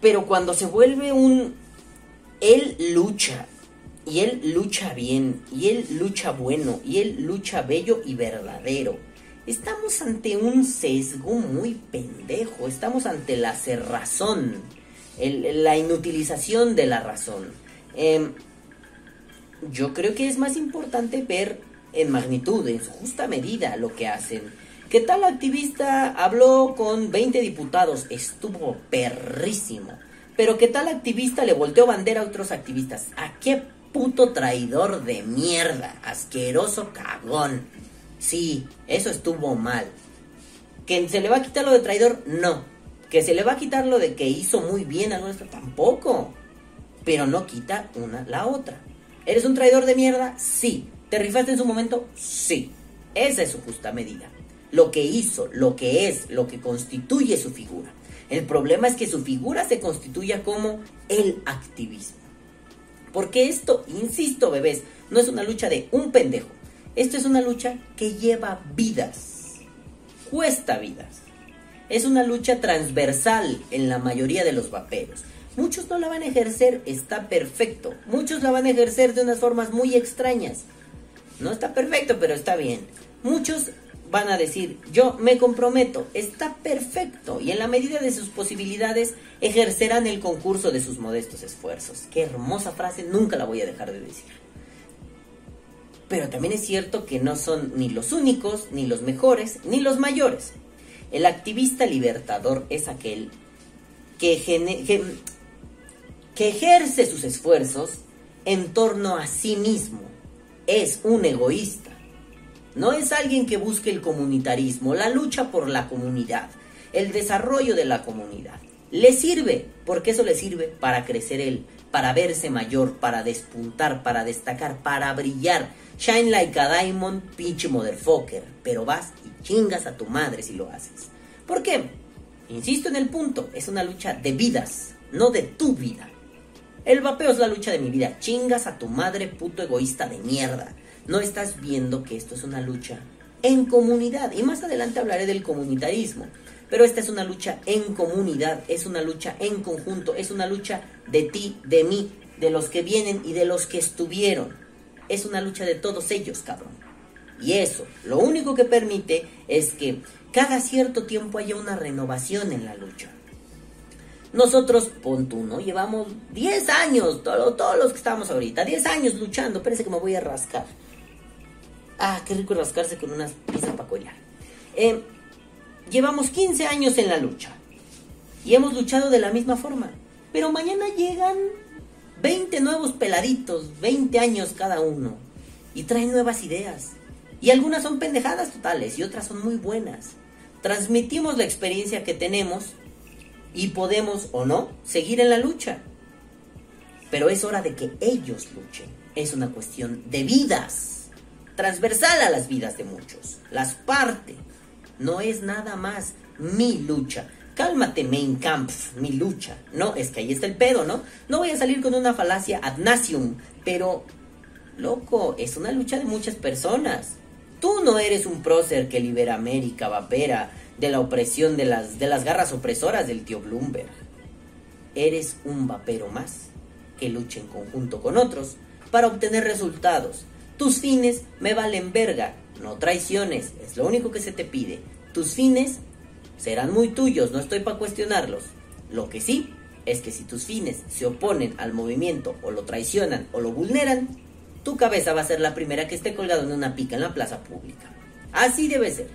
Pero cuando se vuelve un él lucha y él lucha bien, y él lucha bueno, y él lucha bello y verdadero. Estamos ante un sesgo muy pendejo, estamos ante la cerrazón, la inutilización de la razón. Em, yo creo que es más importante ver en magnitud, en su justa medida, lo que hacen. ¿Qué tal activista habló con 20 diputados? Estuvo perrísimo. Pero ¿qué tal activista le volteó bandera a otros activistas? ¿A qué puto traidor de mierda, asqueroso cagón. Sí, eso estuvo mal. ¿Que se le va a quitar lo de traidor? No. ¿Que se le va a quitar lo de que hizo muy bien a nuestro? Tampoco. Pero no quita una la otra. ¿Eres un traidor de mierda? Sí. ¿Te rifaste en su momento? Sí. Esa es su justa medida. Lo que hizo, lo que es, lo que constituye su figura. El problema es que su figura se constituya como el activismo. Porque esto, insisto, bebés, no es una lucha de un pendejo. Esto es una lucha que lleva vidas. Cuesta vidas. Es una lucha transversal en la mayoría de los vaperos. Muchos no la van a ejercer, está perfecto. Muchos la van a ejercer de unas formas muy extrañas. No está perfecto, pero está bien. Muchos van a decir, yo me comprometo, está perfecto, y en la medida de sus posibilidades ejercerán el concurso de sus modestos esfuerzos. Qué hermosa frase, nunca la voy a dejar de decir. Pero también es cierto que no son ni los únicos, ni los mejores, ni los mayores. El activista libertador es aquel que, ejerce sus esfuerzos en torno a sí mismo. Es un egoísta no es alguien que busque el comunitarismo, la lucha por la comunidad, el desarrollo de la comunidad. Le sirve, porque eso le sirve para crecer él, para verse mayor, para despuntar, para destacar, para brillar. Shine like a diamond, pinche motherfucker. Pero vas y chingas a tu madre si lo haces. ¿Por qué? Insisto en el punto, es una lucha de vidas, no de tu vida. El vapeo es la lucha de mi vida. Chingas a tu madre, puto egoísta de mierda no estás viendo que esto es una lucha en comunidad. Y más adelante hablaré del comunitarismo. Pero esta es una lucha en comunidad, es una lucha en conjunto, es una lucha de ti, de mí, de los que vienen y de los que estuvieron. Es una lucha de todos ellos, cabrón. Y eso, lo único que permite es que cada cierto tiempo haya una renovación en la lucha. Nosotros, pon tú, ¿no? Llevamos 10 años, todo- todos los que estamos ahorita, 10 años luchando. Parece que me voy a rascar. Ah, qué rico rascarse con unas pizzas para collar. Eh, llevamos 15 años en la lucha. Y hemos luchado de la misma forma. Pero mañana llegan 20 nuevos peladitos, 20 años cada uno. Y traen nuevas ideas. Y algunas son pendejadas totales y otras son muy buenas. Transmitimos la experiencia que tenemos y podemos o no seguir en la lucha. Pero es hora de que ellos luchen. Es una cuestión de vidas. Transversal a las vidas de muchos. Las parte. No es nada más mi lucha. Cálmate, main camp, mi lucha. No, es que ahí está el pedo, ¿no? No voy a salir con una falacia ad pero, loco, es una lucha de muchas personas. Tú no eres un prócer que libera América, vapera, de la opresión de las, de las garras opresoras del tío Bloomberg. Eres un vapero más que lucha en conjunto con otros para obtener resultados. Tus fines me valen verga, no traiciones, es lo único que se te pide. Tus fines serán muy tuyos, no estoy para cuestionarlos. Lo que sí es que si tus fines se oponen al movimiento o lo traicionan o lo vulneran, tu cabeza va a ser la primera que esté colgada en una pica en la plaza pública. Así debe ser.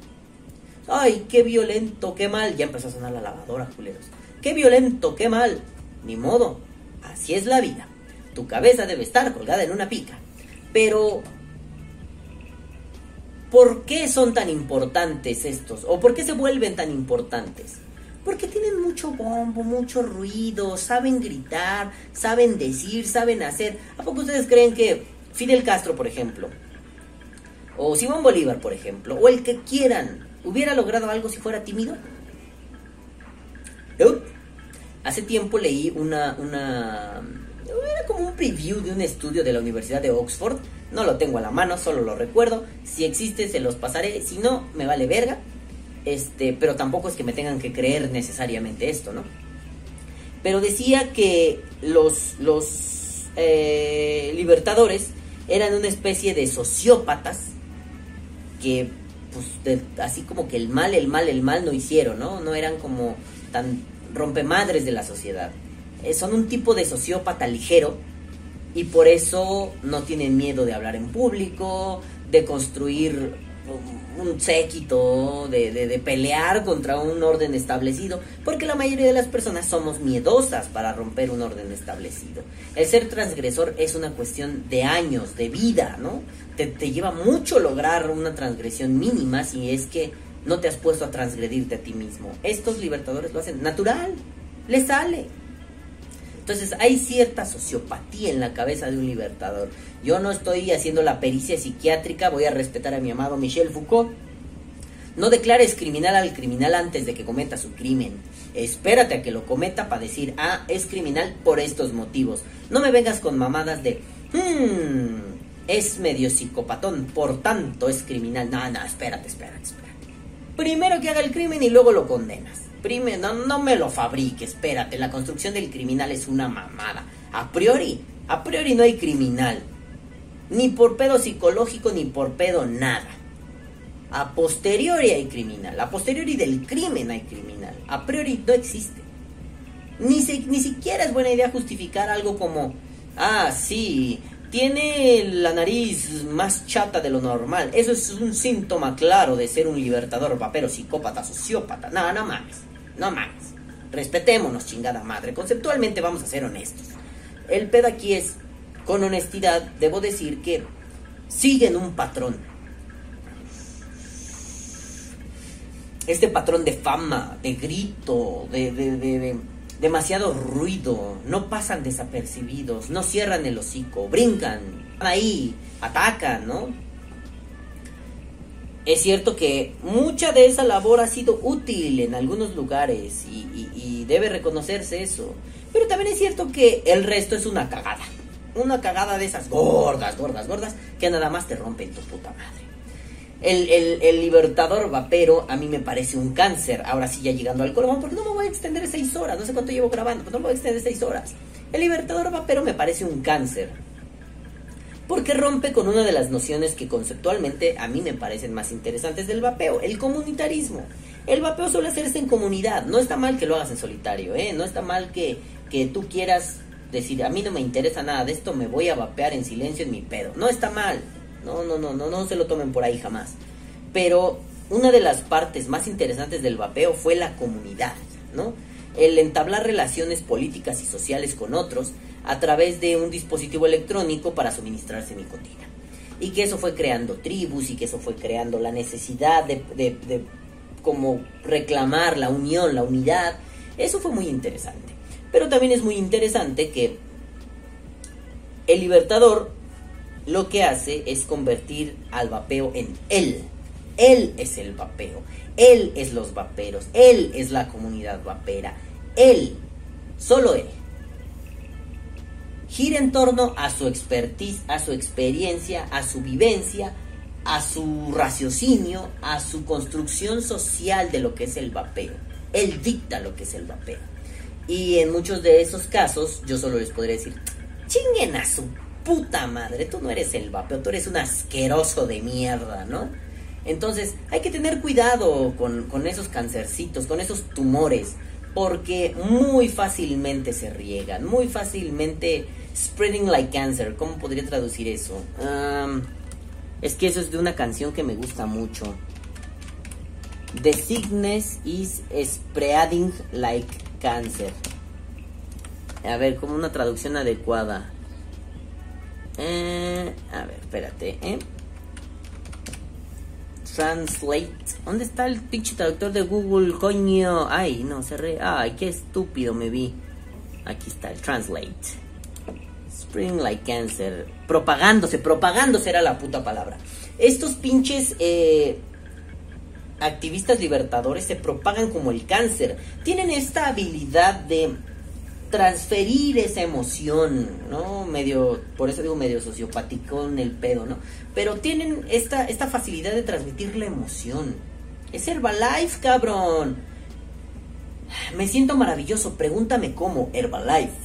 Ay, qué violento, qué mal. Ya empezó a sonar la lavadora, culeros. Qué violento, qué mal. Ni modo. Así es la vida. Tu cabeza debe estar colgada en una pica. Pero... ¿Por qué son tan importantes estos? ¿O por qué se vuelven tan importantes? Porque tienen mucho bombo, mucho ruido, saben gritar, saben decir, saben hacer. ¿A poco ustedes creen que Fidel Castro, por ejemplo, o Simón Bolívar, por ejemplo, o el que quieran, hubiera logrado algo si fuera tímido? Hace tiempo leí una, una... Era como un preview de un estudio de la Universidad de Oxford. No lo tengo a la mano, solo lo recuerdo. Si existe, se los pasaré. Si no, me vale verga. Este, pero tampoco es que me tengan que creer necesariamente esto, ¿no? Pero decía que los, los eh, libertadores eran una especie de sociópatas que, pues, así como que el mal, el mal, el mal no hicieron, ¿no? No eran como tan rompemadres de la sociedad. Eh, son un tipo de sociópata ligero y por eso no tienen miedo de hablar en público, de construir un- séquito, de pelear contra un orden establecido, porque la mayoría de las personas somos miedosas para romper un orden establecido. El ser transgresor es una cuestión de años, de vida, ¿no? Te, te lleva mucho lograr una transgresión mínima si es que no te has puesto a transgredirte a ti mismo. Estos libertadores lo hacen natural, les sale. Entonces hay cierta sociopatía en la cabeza de un libertador. Yo no estoy haciendo la pericia psiquiátrica, voy a respetar a mi amado Michel Foucault. No declares criminal al criminal antes de que cometa su crimen. Espérate a que lo cometa para decir, ah, es criminal por estos motivos. No me vengas con mamadas de, hmm, es medio psicopatón, por tanto es criminal. No, no, espérate, espérate, espérate. Primero que haga el crimen y luego lo condenas. No, me lo fabriques, espérate, la construcción del criminal es una mamada. A priori, a priori no hay criminal. Ni por pedo psicológico, ni por pedo nada. A posteriori hay criminal. A posteriori del crimen hay criminal. A priori no existe. Ni, ni siquiera es buena idea justificar algo como, ah, sí, tiene la nariz más chata de lo normal. Eso es un síntoma claro de ser un libertador, vapero, psicópata, sociópata. No, no mames, no mames. Respetémonos, chingada madre. Conceptualmente vamos a ser honestos. El pedo aquí es, con honestidad, debo decir que siguen un patrón. Este patrón de fama, de grito, de, de- de- de demasiado ruido, no pasan desapercibidos, no cierran el hocico, brincan, ahí, atacan, ¿no? Es cierto que mucha de esa labor ha sido útil en algunos lugares y, debe reconocerse eso. Pero también es cierto que el resto es una cagada. Una cagada de esas gordas, gordas, gordas, que nada más te rompen tu puta madre. El, el- el libertador vapero a mí me parece un cáncer. Ahora sí, ya llegando al colmo, porque no me voy a extender seis horas. No sé cuánto llevo grabando, pero no me voy a extender seis horas. El libertador vapero me parece un cáncer. Porque rompe con una de las nociones que conceptualmente a mí me parecen más interesantes del vapeo, el comunitarismo. El vapeo suele hacerse en comunidad, no está mal que lo hagas en solitario, ¿eh? no está mal que, que tú quieras decir, a mí no me interesa nada de esto, me voy a vapear en silencio en mi pedo. No está mal, no, no, no, no, no se lo tomen por ahí jamás. Pero una de las partes más interesantes del vapeo fue la comunidad, ¿no? El entablar relaciones políticas y sociales con otros a través de un dispositivo electrónico para suministrarse nicotina. Y que eso fue creando tribus y que eso fue creando la necesidad de, de, como reclamar la unión, la unidad. Eso fue muy interesante. Pero también es muy interesante que el libertador lo que hace es convertir al vapeo en él. Él es el vapeo. Él es los vaperos. Él es la comunidad vapera. Él. Solo él. Gira en torno a su expertise, a su experiencia, a su vivencia, a su raciocinio, a su construcción social de lo que es el vapeo. Él dicta lo que es el vapeo. Y en muchos de esos casos, yo solo les podría decir, chinguen a su puta madre, tú no eres el vapeo, tú eres un asqueroso de mierda, ¿no? Entonces, hay que tener cuidado con, con esos cancercitos, con esos tumores, porque muy fácilmente se riegan, muy fácilmente spreading like cancer. ¿Cómo podría traducir eso? Es que eso es de una canción que me gusta mucho. The sickness is spreading like cancer. A ver, como una traducción adecuada. Eh, a ver, espérate, ¿eh? Translate. ¿Dónde está el pinche traductor de Google, coño? Ay, no, cerré. Ay, qué estúpido me vi. Aquí está el Translate. Like cancer. Propagándose, propagándose era la puta palabra. Estos pinches eh, activistas libertadores se propagan como el cáncer. Tienen esta habilidad de transferir esa emoción, ¿no? Medio, por eso digo medio sociopático en el pedo, ¿no? Pero tienen esta, esta facilidad de transmitir la emoción. Es Herbalife, cabrón. Me siento maravilloso, pregúntame cómo, Herbalife.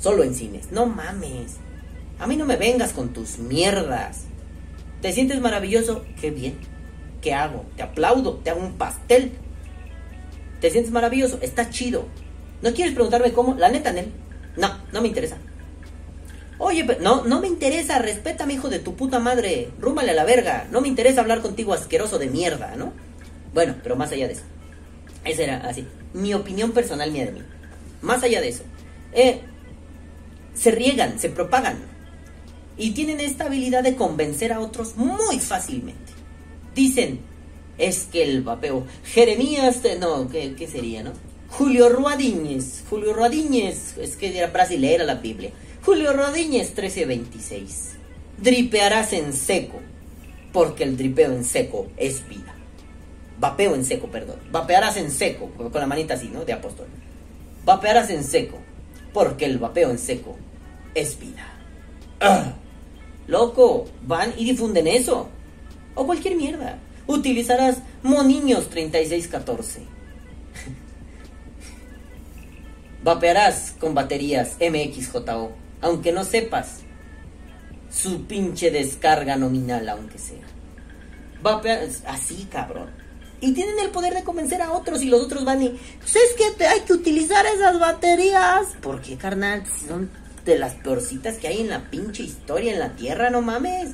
Solo en cines, no mames. A mí no me vengas con tus mierdas. ¿Te sientes maravilloso? Qué bien. ¿Qué hago? Te aplaudo, te hago un pastel. ¿Te sientes maravilloso? Está chido. ¿No quieres preguntarme cómo? La neta, Nel. No, no me interesa. Oye, no, no me interesa. Respétame, hijo de tu puta madre. Rúmale a la verga. No me interesa hablar contigo asqueroso de mierda, ¿no? Bueno, pero más allá de eso. Esa era así. Mi opinión personal mía de mí. Más allá de eso. Eh, se riegan, se propagan. Y tienen esta habilidad de convencer a otros muy fácilmente. Dicen, es que el vapeo. Jeremías, no, ¿qué, qué sería, no? Julio Ruadíñez, Julio Ruadíñez, es que era brasileira la Biblia. Julio Ruadíñez 1326. Dripearás en seco, porque el dripeo en seco es vida. Vapeo en seco, perdón. Vapearás en seco, con la manita así, ¿no? De apóstol. Vapearás en seco, porque el vapeo en seco es vida. ¡Ah! Loco, van y difunden eso. O cualquier mierda. Utilizarás Moniños 3614 Vapearás con baterías MXJO, aunque no sepas su pinche descarga nominal, aunque sea. Vapear, así, cabrón. Y tienen el poder de convencer a otros y los otros van y, pues es que hay que utilizar esas baterías. ¿Por qué, carnal? Son de las peorcitas que hay en la pinche historia en la Tierra, no mames.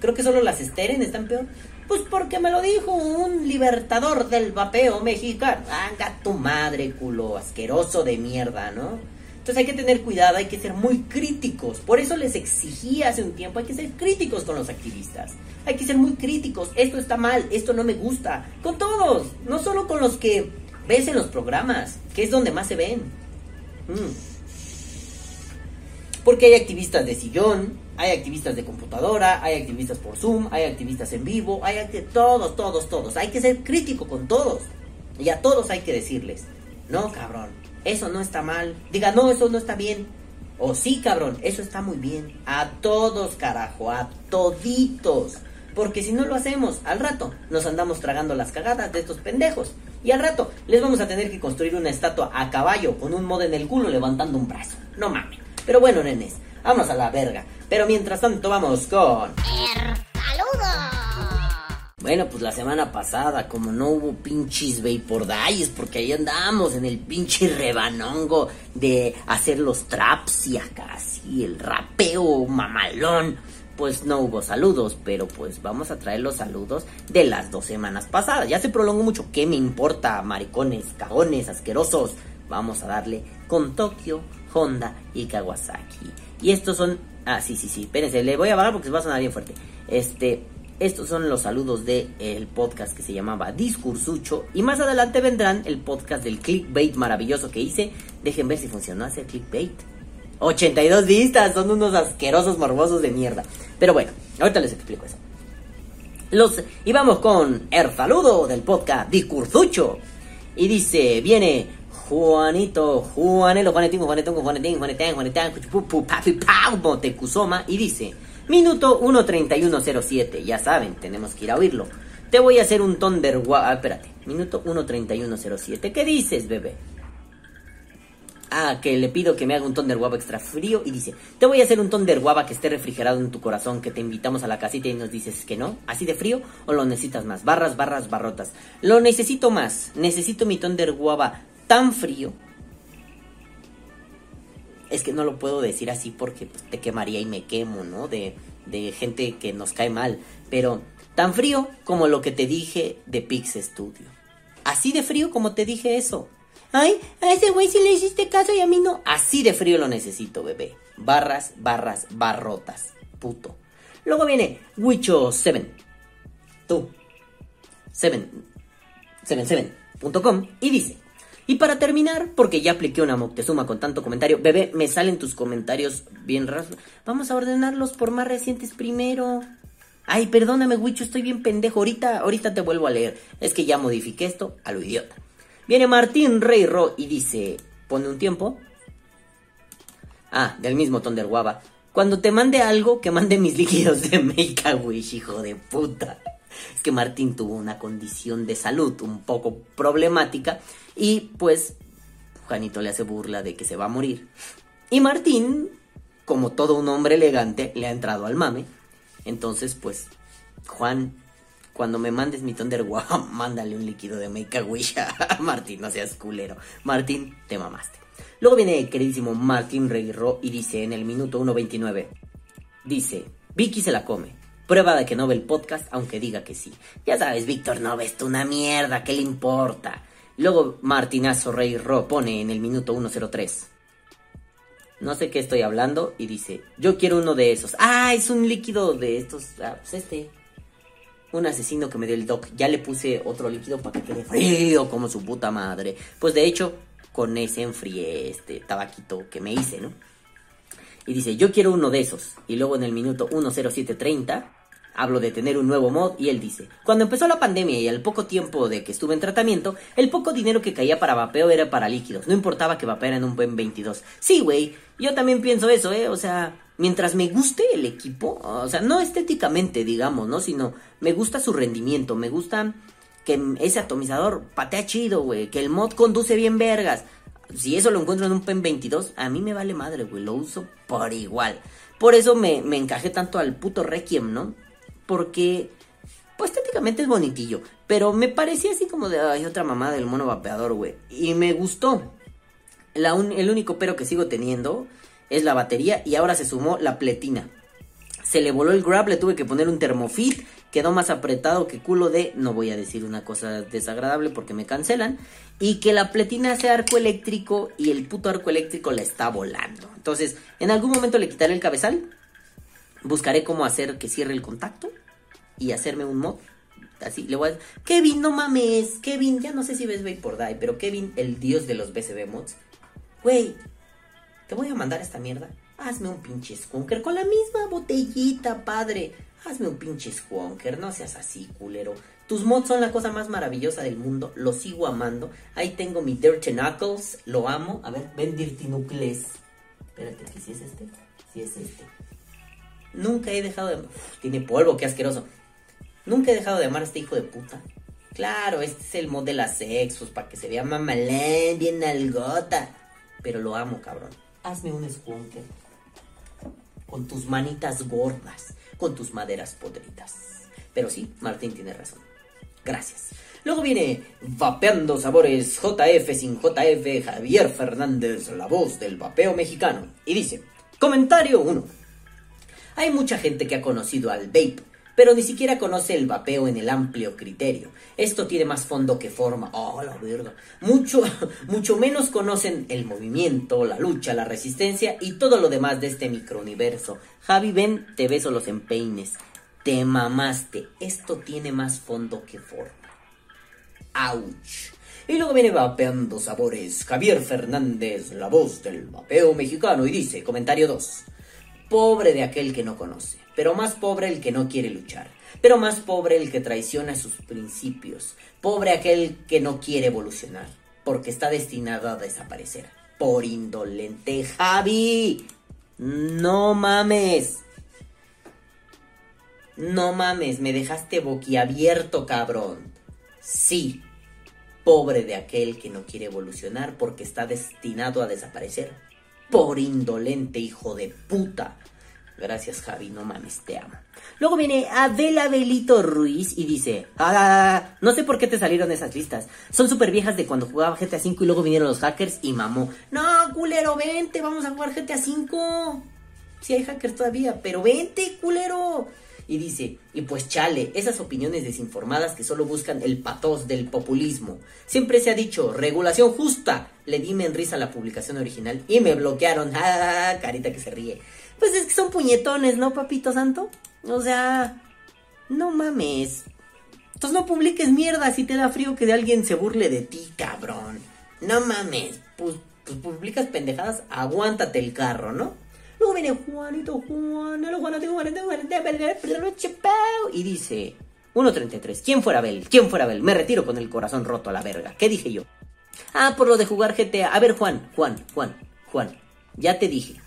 Creo que solo las esteren están peor. Pues porque me lo dijo un libertador del vapeo mexicano. Anga tu madre, culo asqueroso de mierda, ¿no? Entonces hay que tener cuidado, hay que ser muy críticos. Por eso les exigí hace un tiempo, hay que ser críticos con los activistas. Hay que ser muy críticos. Esto está mal, esto no me gusta. Con todos, no solo con los que ves en los programas, que es donde más se ven. Mm. Porque hay activistas de sillón, hay activistas de computadora, hay activistas por Zoom, hay activistas en vivo, hay acti todos, todos, todos. Hay que ser crítico con todos. Y a todos hay que decirles, no, cabrón, eso no está mal. Diga, no, eso no está bien. O sí, cabrón, eso está muy bien. A todos, carajo, a toditos. Porque si no lo hacemos, al rato nos andamos tragando las cagadas de estos pendejos. Y al rato les vamos a tener que construir una estatua a caballo con un mod en el culo levantando un brazo. No mames. Pero bueno, nenes, vamos a la verga. Pero mientras tanto vamos con...
¡Saludos!
Bueno, pues la semana pasada, como no hubo pinches Vapor porque ahí andamos en el pinche rebanongo de hacer los traps y acá así el rapeo mamalón. Pues no hubo saludos, pero pues vamos a traer los saludos de las dos semanas pasadas. Ya se prolongó mucho, ¿qué me importa? Maricones, cagones, asquerosos. Vamos a darle con Tokio, Honda y Kawasaki. Y estos son. Ah, sí, sí, sí. Espérense, le voy a bajar porque se va a sonar bien fuerte. Este. Estos son los saludos del el podcast que se llamaba Discursucho. Y más adelante vendrán el podcast del clickbait maravilloso que hice. Dejen ver si funcionó hacer clickbait. 82 vistas, son unos asquerosos morbosos de mierda. Pero bueno, ahorita les explico eso. Los, y vamos con el saludo del podcast Discursucho. Y dice, viene Juanito, Juanelo, Juanetín, Juanetín, Juanetín, Juanetín, Cuchupupu, Papi, Pau, Montecuzoma. Y dice, minuto 1.3107. Ya saben, tenemos que ir a oírlo. Te voy a hacer un Thunder Ah, espérate. Minuto 1.3107. ¿Qué dices, bebé? Ah, que le pido que me haga un Thunder Guava extra frío y dice, te voy a hacer un Thunder Guava que esté refrigerado en tu corazón, que te invitamos a la casita y nos dices que no, así de frío o lo necesitas más, barras, barras, barrotas. Lo necesito más, necesito mi Thunder Guava tan frío. Es que no lo puedo decir así porque pues, te quemaría y me quemo, ¿no? De, gente que nos cae mal, pero tan frío como lo que te dije de Pix Studio. Así de frío como te dije eso. Ay, a ese güey sí le hiciste caso y a mí no. Así de frío lo necesito, bebé. Barras, barras, barrotas. Puto. Luego viene Wicho 7. Tú. 7. 77.com y dice. Y para terminar, porque ya apliqué una Moctezuma con tanto comentario, bebé, me salen tus comentarios bien raros. Vamos a ordenarlos por más recientes primero. Ay, perdóname, Wicho, estoy bien pendejo. Ahorita, ahorita te vuelvo a leer. Es que ya modifiqué esto a lo idiota. Viene Martín Rey Ro y dice, pone un tiempo. Ah, del mismo Thunder Guava. Cuando te mande algo, que mande mis líquidos de Make a Wish, hijo de puta. Es que Martín tuvo una condición de salud un poco problemática y pues Juanito le hace burla de que se va a morir. Y Martín, como todo un hombre elegante, le ha entrado al mame. Entonces, pues, Juan cuando me mandes mi Thunder Wow, mándale un líquido de Make a Wish Martín, no seas culero. Martín, te mamaste. Luego viene el queridísimo Martín Reguirro y dice en el minuto 1.29, dice, Vicky se la come. Prueba de que no ve el podcast, aunque diga que sí. Ya sabes, Víctor, no ves tú una mierda, ¿qué le importa? Luego Martinazo Rey Ro pone en el minuto 103. No sé qué estoy hablando y dice, yo quiero uno de esos. Ah, es un líquido de estos. Ah, pues este un asesino que me dio el doc. Ya le puse otro líquido para que quede frío como su puta madre. Pues de hecho, con ese enfrié este tabaquito que me hice, ¿no? Y dice, yo quiero uno de esos. Y luego en el minuto 10730 hablo de tener un nuevo mod y él dice, cuando empezó la pandemia y al poco tiempo de que estuve en tratamiento, el poco dinero que caía para vapeo era para líquidos, no importaba que vapearan un buen 22. Sí, güey, yo también pienso eso, ¿eh? O sea, mientras me guste el equipo, o sea, no estéticamente, digamos, ¿no? Sino me gusta su rendimiento, me gusta que ese atomizador patea chido, güey, que el mod conduce bien vergas. Si eso lo encuentro en un PEN 22, a mí me vale madre, güey, lo uso por igual. Por eso me, me encajé tanto al puto Requiem, ¿no? Porque, pues estéticamente es bonitillo, pero me parecía así como de, ay, otra mamá del mono vapeador, güey. Y me gustó. La el único pero que sigo teniendo es la batería y ahora se sumó la pletina. Se le voló el grab, le tuve que poner un termofit, quedó más apretado que culo de, no voy a decir una cosa desagradable porque me cancelan, y que la pletina hace arco eléctrico y el puto arco eléctrico le está volando. Entonces, en algún momento le quitaré el cabezal, buscaré cómo hacer que cierre el contacto y hacerme un mod. Así, le voy a Kevin, no mames, Kevin, ya no sé si ves por Die, pero Kevin, el dios de los BCB mods, güey, te voy a mandar esta mierda. Hazme un pinche skunker con la misma botellita, padre. Hazme un pinche skunker, no seas así, culero. Tus mods son la cosa más maravillosa del mundo, lo sigo amando. Ahí tengo mi Dirty Knuckles, lo amo. A ver, ven Dirty. Espérate, que si es este, si es este. Nunca he dejado de... tiene polvo, qué asqueroso. Nunca he dejado de amar a este hijo de puta. Claro, este es el mod de las sexos, para que se vea mamalén, bien algota. Pero lo amo, cabrón hazme un skunker. con tus manitas gordas, con tus maderas podridas. Pero sí, Martín tiene razón. Gracias. Luego viene Vapeando Sabores JF sin JF Javier Fernández, la voz del vapeo mexicano. Y dice, comentario 1. Hay mucha gente que ha conocido al vape, pero ni siquiera conoce el vapeo en el amplio criterio. Esto tiene más fondo que forma. Oh, la verga. Mucho, mucho menos conocen el movimiento, la lucha, la resistencia y todo lo demás de este microuniverso. Javi, ven, te beso los empeines. Te mamaste. Esto tiene más fondo que forma. ¡Auch! Y luego viene vapeando sabores Javier Fernández, la voz del vapeo mexicano, y dice, comentario 2. Pobre de aquel que no conoce, pero más pobre el que no quiere luchar, pero más pobre el que traiciona sus principios, pobre aquel que no quiere evolucionar, porque está destinado a desaparecer. Por indolente Javi. No mames. No mames, me dejaste boquiabierto, cabrón. Sí, pobre de aquel que no quiere evolucionar porque está destinado a desaparecer. Por indolente hijo de puta. Gracias, Javi, no mames, te amo. Luego viene Adela Belito Ruiz y dice, ah, no sé por qué te salieron esas listas. Son súper viejas de cuando jugaba GTA V y luego vinieron los hackers y mamó. No, culero, vente, vamos a jugar GTA V. Sí hay hackers todavía, pero vente, culero. Y dice, y pues chale, esas opiniones desinformadas que solo buscan el patos del populismo. Siempre se ha dicho, regulación justa. Le dime en risa la publicación original y me bloquearon. Ah, carita que se ríe. Pues es que son puñetones, ¿no, papito santo? O sea, no mames. Entonces no publiques mierda si te da frío que de alguien se burle de ti, cabrón. No mames. Pues, pues publicas pendejadas, aguántate el carro, ¿no? Luego viene Juanito, Juanito, Juanito, Juanito, Juanito, y dice 1.33. ¿Quién fuera Abel? ¿Quién fuera Abel? Me retiro con el corazón roto a la verga. ¿Qué dije yo? Ah, por lo de jugar GTA. A ver, Juan, Juan, Juan, Juan. Ya te dije.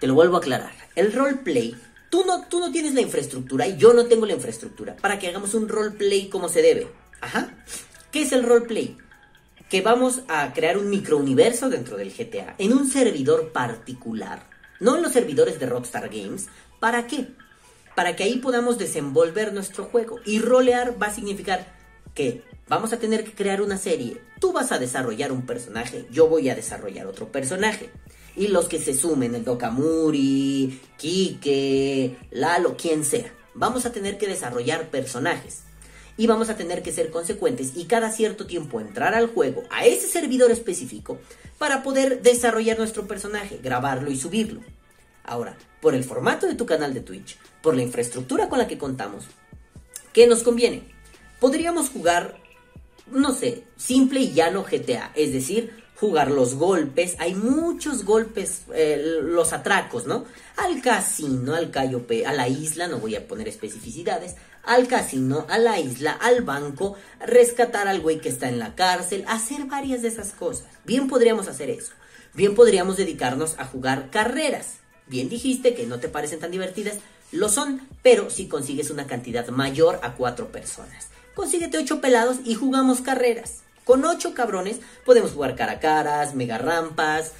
Te lo vuelvo a aclarar. El roleplay, tú no, tú no tienes la infraestructura y yo no tengo la infraestructura para que hagamos un roleplay como se debe. Ajá. ¿Qué es el roleplay? Que vamos a crear un microuniverso dentro del GTA, en un servidor particular, no en los servidores de Rockstar Games. ¿Para qué? Para que ahí podamos desenvolver nuestro juego. Y rolear va a significar que vamos a tener que crear una serie. Tú vas a desarrollar un personaje, yo voy a desarrollar otro personaje. Y los que se sumen, el Dokamuri, Kike, Lalo, quien sea, vamos a tener que desarrollar personajes y vamos a tener que ser consecuentes y cada cierto tiempo entrar al juego, a ese servidor específico, para poder desarrollar nuestro personaje, grabarlo y subirlo. Ahora, por el formato de tu canal de Twitch, por la infraestructura con la que contamos, ¿qué nos conviene? Podríamos jugar, no sé, simple y llano GTA, es decir, jugar los golpes, hay muchos golpes, eh, los atracos, ¿no? Al casino, al Cayope, a la isla, no voy a poner especificidades, al casino, a la isla, al banco, rescatar al güey que está en la cárcel, hacer varias de esas cosas. Bien podríamos hacer eso. Bien podríamos dedicarnos a jugar carreras. Bien dijiste que no te parecen tan divertidas, lo son, pero si consigues una cantidad mayor a cuatro personas. Consíguete ocho pelados y jugamos carreras. Con ocho cabrones podemos jugar cara a caras, mega rampas.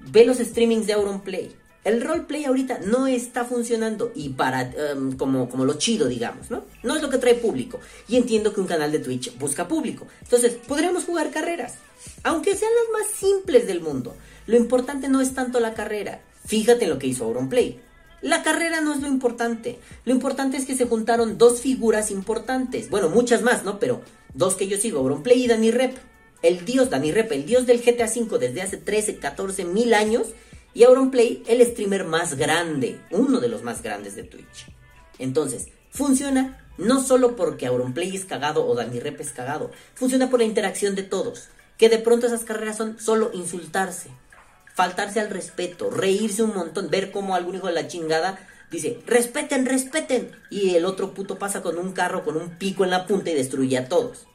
Ve los streamings de Auronplay el roleplay ahorita no está funcionando y para em, como, como lo chido, digamos, ¿no? No es lo que trae público. Y entiendo que un canal de Twitch busca público. Entonces, podríamos jugar carreras, aunque sean las más simples del mundo. Lo importante no es tanto la carrera. Fíjate en lo que hizo Auronplay. La carrera no es lo importante. Lo importante es que se juntaron dos figuras importantes. Bueno, muchas más, ¿no? Pero dos que yo sigo, Auronplay y Danny Rep. El dios Danny Rep, el dios del GTA V desde hace 13, 14 mil años y Auronplay, el streamer más grande, uno de los más grandes de Twitch. Entonces, funciona no solo porque Auronplay es cagado o Dani Rep es cagado, funciona por la interacción de todos. Que de pronto esas carreras son solo insultarse, faltarse al respeto, reírse un montón, ver cómo algún hijo de la chingada dice, respeten, respeten, y el otro puto pasa con un carro con un pico en la punta y destruye a todos.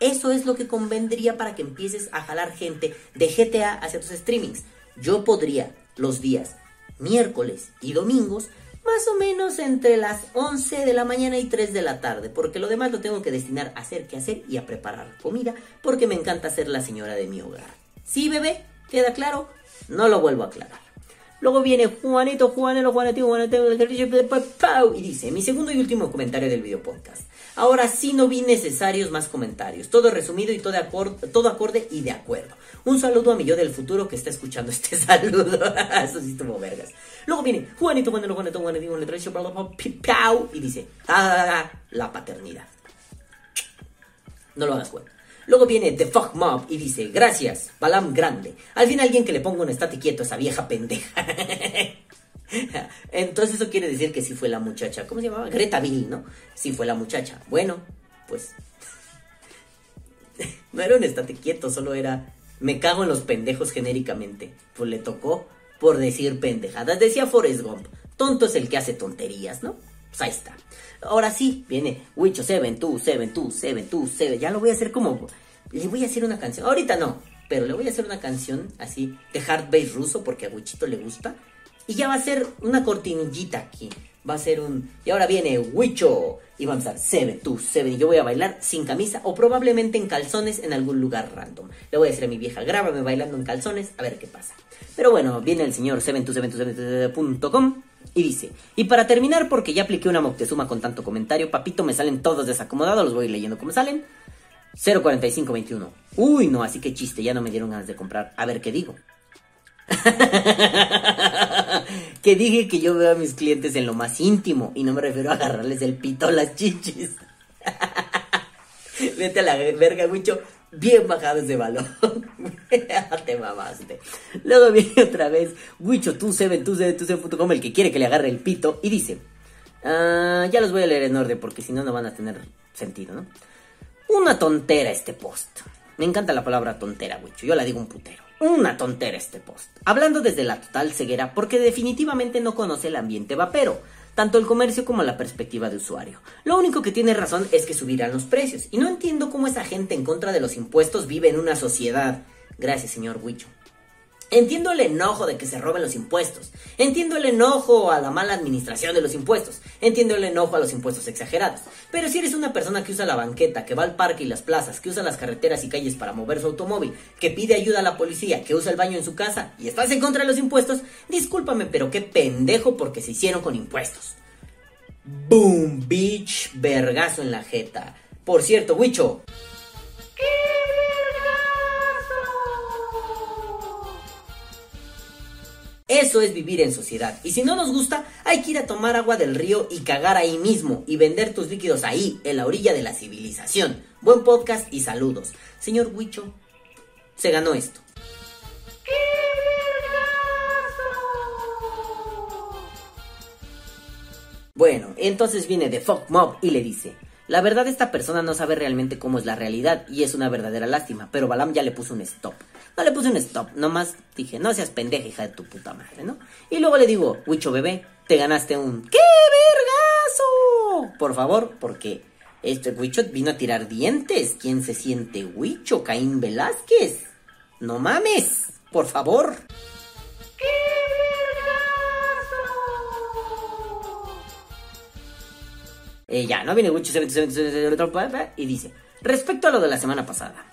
Eso es lo que convendría para que empieces a jalar gente de GTA hacia tus streamings yo podría los días miércoles y domingos más o menos entre las 11 de la mañana y 3 de la tarde, porque lo demás lo tengo que destinar a hacer que hacer y a preparar comida, porque me encanta ser la señora de mi hogar. ¿Sí, bebé? ¿Queda claro? No lo vuelvo a aclarar. Luego viene Juanito, Juanelo, Juanito, Juanito, y dice, mi segundo y último comentario del video podcast. Ahora sí no vi necesarios más comentarios. Todo resumido y todo, acorde, todo acorde y de acuerdo. Un saludo a mi yo del futuro que está escuchando este saludo. Eso sí estuvo vergas. Luego viene Juanito, Juanito, Juanito, Juanito, Juanito, y dice, ah, la paternidad. No lo hagas, Juan. Luego viene The Fuck Mob y dice, gracias, Balam Grande. Al fin alguien que le ponga un estate quieto a esa vieja pendeja. Entonces eso quiere decir que sí fue la muchacha. ¿Cómo se llamaba? Greta Bill, ¿no? Sí fue la muchacha. Bueno, pues... no era un estate quieto, solo era... Me cago en los pendejos genéricamente. Pues le tocó por decir pendejadas. Decía Forrest Gump. Tonto es el que hace tonterías, ¿no? Pues ahí está. Ahora sí, viene Wicho 7, 2, 7, 2, 7, 2, 7. Ya lo voy a hacer como. Le voy a hacer una canción. Ahorita no, pero le voy a hacer una canción así de hard bass ruso porque a Wichito le gusta. Y ya va a ser una cortinillita aquí. Va a ser un. Y ahora viene Wicho. Y vamos a estar 7, 2, 7. Y yo voy a bailar sin camisa o probablemente en calzones en algún lugar random. Le voy a decir a mi vieja, grábame bailando en calzones, a ver qué pasa. Pero bueno, viene el señor 72727.com y dice, y para terminar, porque ya apliqué una Moctezuma con tanto comentario, papito, me salen todos desacomodados, los voy a ir leyendo como salen. 04521. Uy, no, así que chiste, ya no me dieron ganas de comprar. A ver qué digo. que dije que yo veo a mis clientes en lo más íntimo y no me refiero a agarrarles el pito a las chichis. Vete a la verga, mucho bien bajado ese balón. Te mamaste. Luego viene otra vez Wicho, tú seven, tú seven, tú seven.com, el que quiere que le agarre el pito, y dice: ah, Ya los voy a leer en orden porque si no, no van a tener sentido, ¿no? Una tontera este post. Me encanta la palabra tontera, Wicho. Yo la digo un putero. Una tontera este post. Hablando desde la total ceguera porque definitivamente no conoce el ambiente vapero tanto el comercio como la perspectiva de usuario. Lo único que tiene razón es que subirán los precios, y no entiendo cómo esa gente en contra de los impuestos vive en una sociedad. Gracias, señor Huicho. Entiendo el enojo de que se roben los impuestos. Entiendo el enojo a la mala administración de los impuestos. Entiendo el enojo a los impuestos exagerados. Pero si eres una persona que usa la banqueta, que va al parque y las plazas, que usa las carreteras y calles para mover su automóvil, que pide ayuda a la policía, que usa el baño en su casa y estás en contra de los impuestos, discúlpame, pero qué pendejo porque se hicieron con impuestos. Boom, bitch, vergazo en la jeta. Por cierto, Wicho. Eso es vivir en sociedad. Y si no nos gusta, hay que ir a tomar agua del río y cagar ahí mismo y vender tus líquidos ahí, en la orilla de la civilización. Buen podcast y saludos. Señor Huicho, se ganó esto. Bueno, entonces viene The Fuck Mob y le dice, la verdad esta persona no sabe realmente cómo es la realidad y es una verdadera lástima, pero Balam ya le puso un stop. No le puse un stop, nomás dije, no seas pendeja, hija de tu puta madre, ¿no? Y luego le digo, Huicho bebé, te ganaste un ¡Qué vergazo! Por favor, porque este Huicho vino a tirar dientes. ¿Quién se siente Huicho? Caín Velázquez. No mames, por favor. ¡Qué Eh, ya, no viene Huicho y dice, respecto a lo de la semana pasada.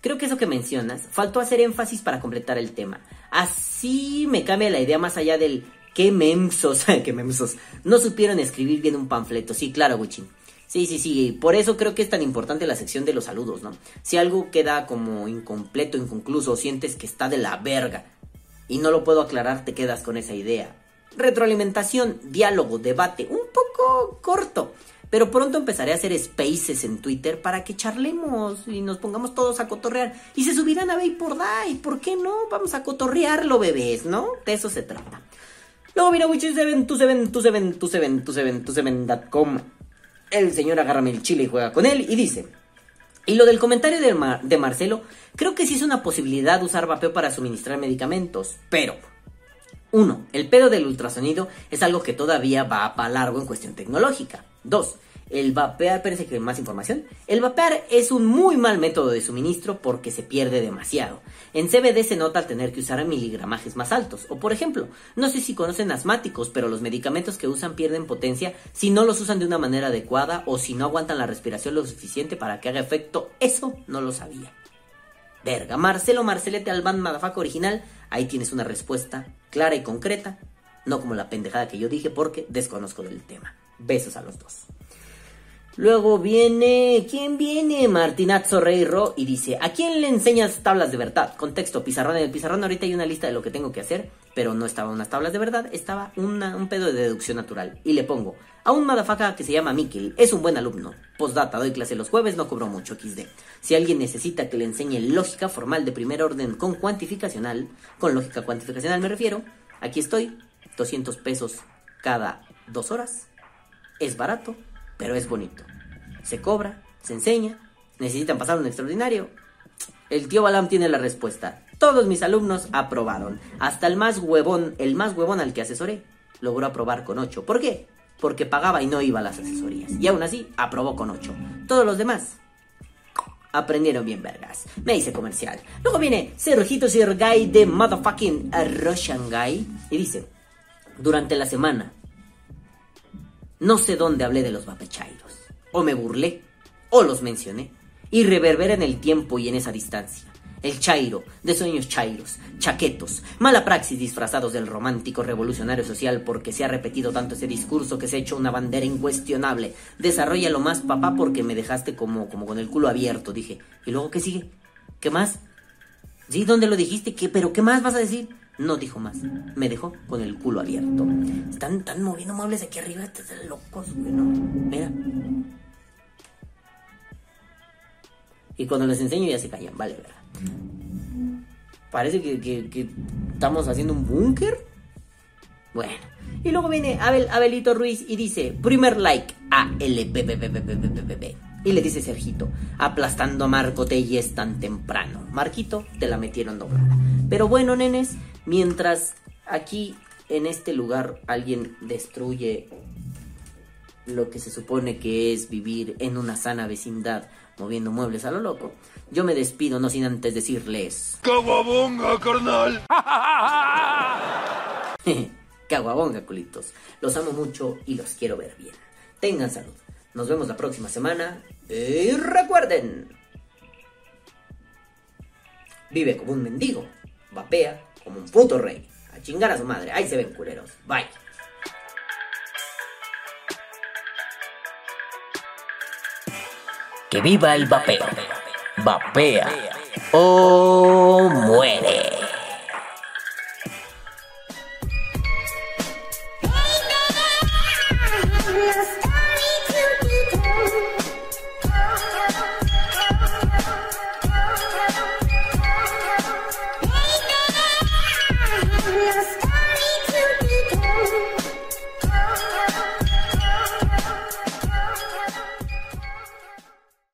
Creo que eso que mencionas, faltó hacer énfasis para completar el tema. Así me cambia la idea más allá del qué memsos, qué memsos, no supieron escribir bien un panfleto. Sí, claro, Wichi. Sí, sí, sí, por eso creo que es tan importante la sección de los saludos, ¿no? Si algo queda como incompleto, inconcluso, o sientes que está de la verga y no lo puedo aclarar, te quedas con esa idea. Retroalimentación, diálogo, debate, un poco corto. Pero pronto empezaré a hacer spaces en Twitter para que charlemos y nos pongamos todos a cotorrear. Y se subirán a por Day. ¿Por qué no? Vamos a cotorrearlo, bebés, ¿no? De eso se trata. Luego mira Witches Seven, tu Seven, tu Seven, tu Seven, tu Seven, tu Seven.com. El señor agárrame el chile y juega con él y dice. Y lo del comentario de, Marcelo, creo que sí es una posibilidad usar vapeo para suministrar medicamentos, pero 1. El pedo del ultrasonido es algo que todavía va para largo en cuestión tecnológica. 2. El vapear, parece que más información. El vapear es un muy mal método de suministro porque se pierde demasiado. En CBD se nota al tener que usar miligramajes más altos. O por ejemplo, no sé si conocen asmáticos, pero los medicamentos que usan pierden potencia si no los usan de una manera adecuada o si no aguantan la respiración lo suficiente para que haga efecto. Eso no lo sabía. Verga, Marcelo Marcelete Alban Madafaca original, ahí tienes una respuesta clara y concreta, no como la pendejada que yo dije porque desconozco del tema. Besos a los dos. Luego viene, ¿quién viene? Martinazo Reyro y dice, ¿a quién le enseñas tablas de verdad? Contexto, pizarrón. En el pizarrón ahorita hay una lista de lo que tengo que hacer, pero no estaba unas tablas de verdad, estaba un pedo de deducción natural. Y le pongo, a un madafaca que se llama Mikkel, es un buen alumno. Postdata, doy clase los jueves, no cobro mucho, XD. Si alguien necesita que le enseñe lógica formal de primer orden con cuantificacional, con lógica cuantificacional me refiero, aquí estoy, 200 pesos cada dos horas. Es barato, pero es bonito. Se cobra, se enseña, necesitan pasar un extraordinario. El tío Balam tiene la respuesta. Todos mis alumnos aprobaron. Hasta el más huevón, el más huevón al que asesoré, logró aprobar con 8. ¿Por qué? Porque pagaba y no iba a las asesorías. Y aún así, aprobó con 8. Todos los demás aprendieron bien vergas. Me hice comercial. Luego viene Sergito Sergay de motherfucking Russian Guy. Y dice, durante la semana, no sé dónde hablé de los vapechairos. O me burlé, o los mencioné. Y reverbera en el tiempo y en esa distancia. El chairo, de sueños chairos, chaquetos, mala praxis disfrazados del romántico revolucionario social porque se ha repetido tanto ese discurso que se ha hecho una bandera incuestionable. Desarrolla lo más papá porque me dejaste como, como con el culo abierto, dije. ¿Y luego qué sigue? ¿Qué más? ¿Sí? ¿Dónde lo dijiste? ¿Qué? ¿Pero qué más vas a decir? No dijo más. Me dejó con el culo abierto. Están, están moviendo muebles aquí arriba. Están locos, güey, ¿no? Mira. Y cuando les enseño ya se callan. Vale, verdad. Parece que, que- estamos haciendo un búnker. Bueno. Y luego viene Abel, Abelito Ruiz y dice, primer like a LPPPPPPPP. Y le dice Sergito, aplastando a Marco Telles tan temprano. Marquito, te la metieron doblada. Pero bueno, nenes, mientras aquí en este lugar alguien destruye lo que se supone que es vivir en una sana vecindad moviendo muebles a lo loco, yo me despido no sin antes decirles...
¡Caguabonga, carnal!
Caguabonga, culitos. Los amo mucho y los quiero ver bien. Tengan salud. Nos vemos la próxima semana. Y recuerden. Vive como un mendigo. Vapea como un puto rey. A chingar a su madre. Ahí se ven culeros. Bye.
Que viva el vapeo. Vapea o muere.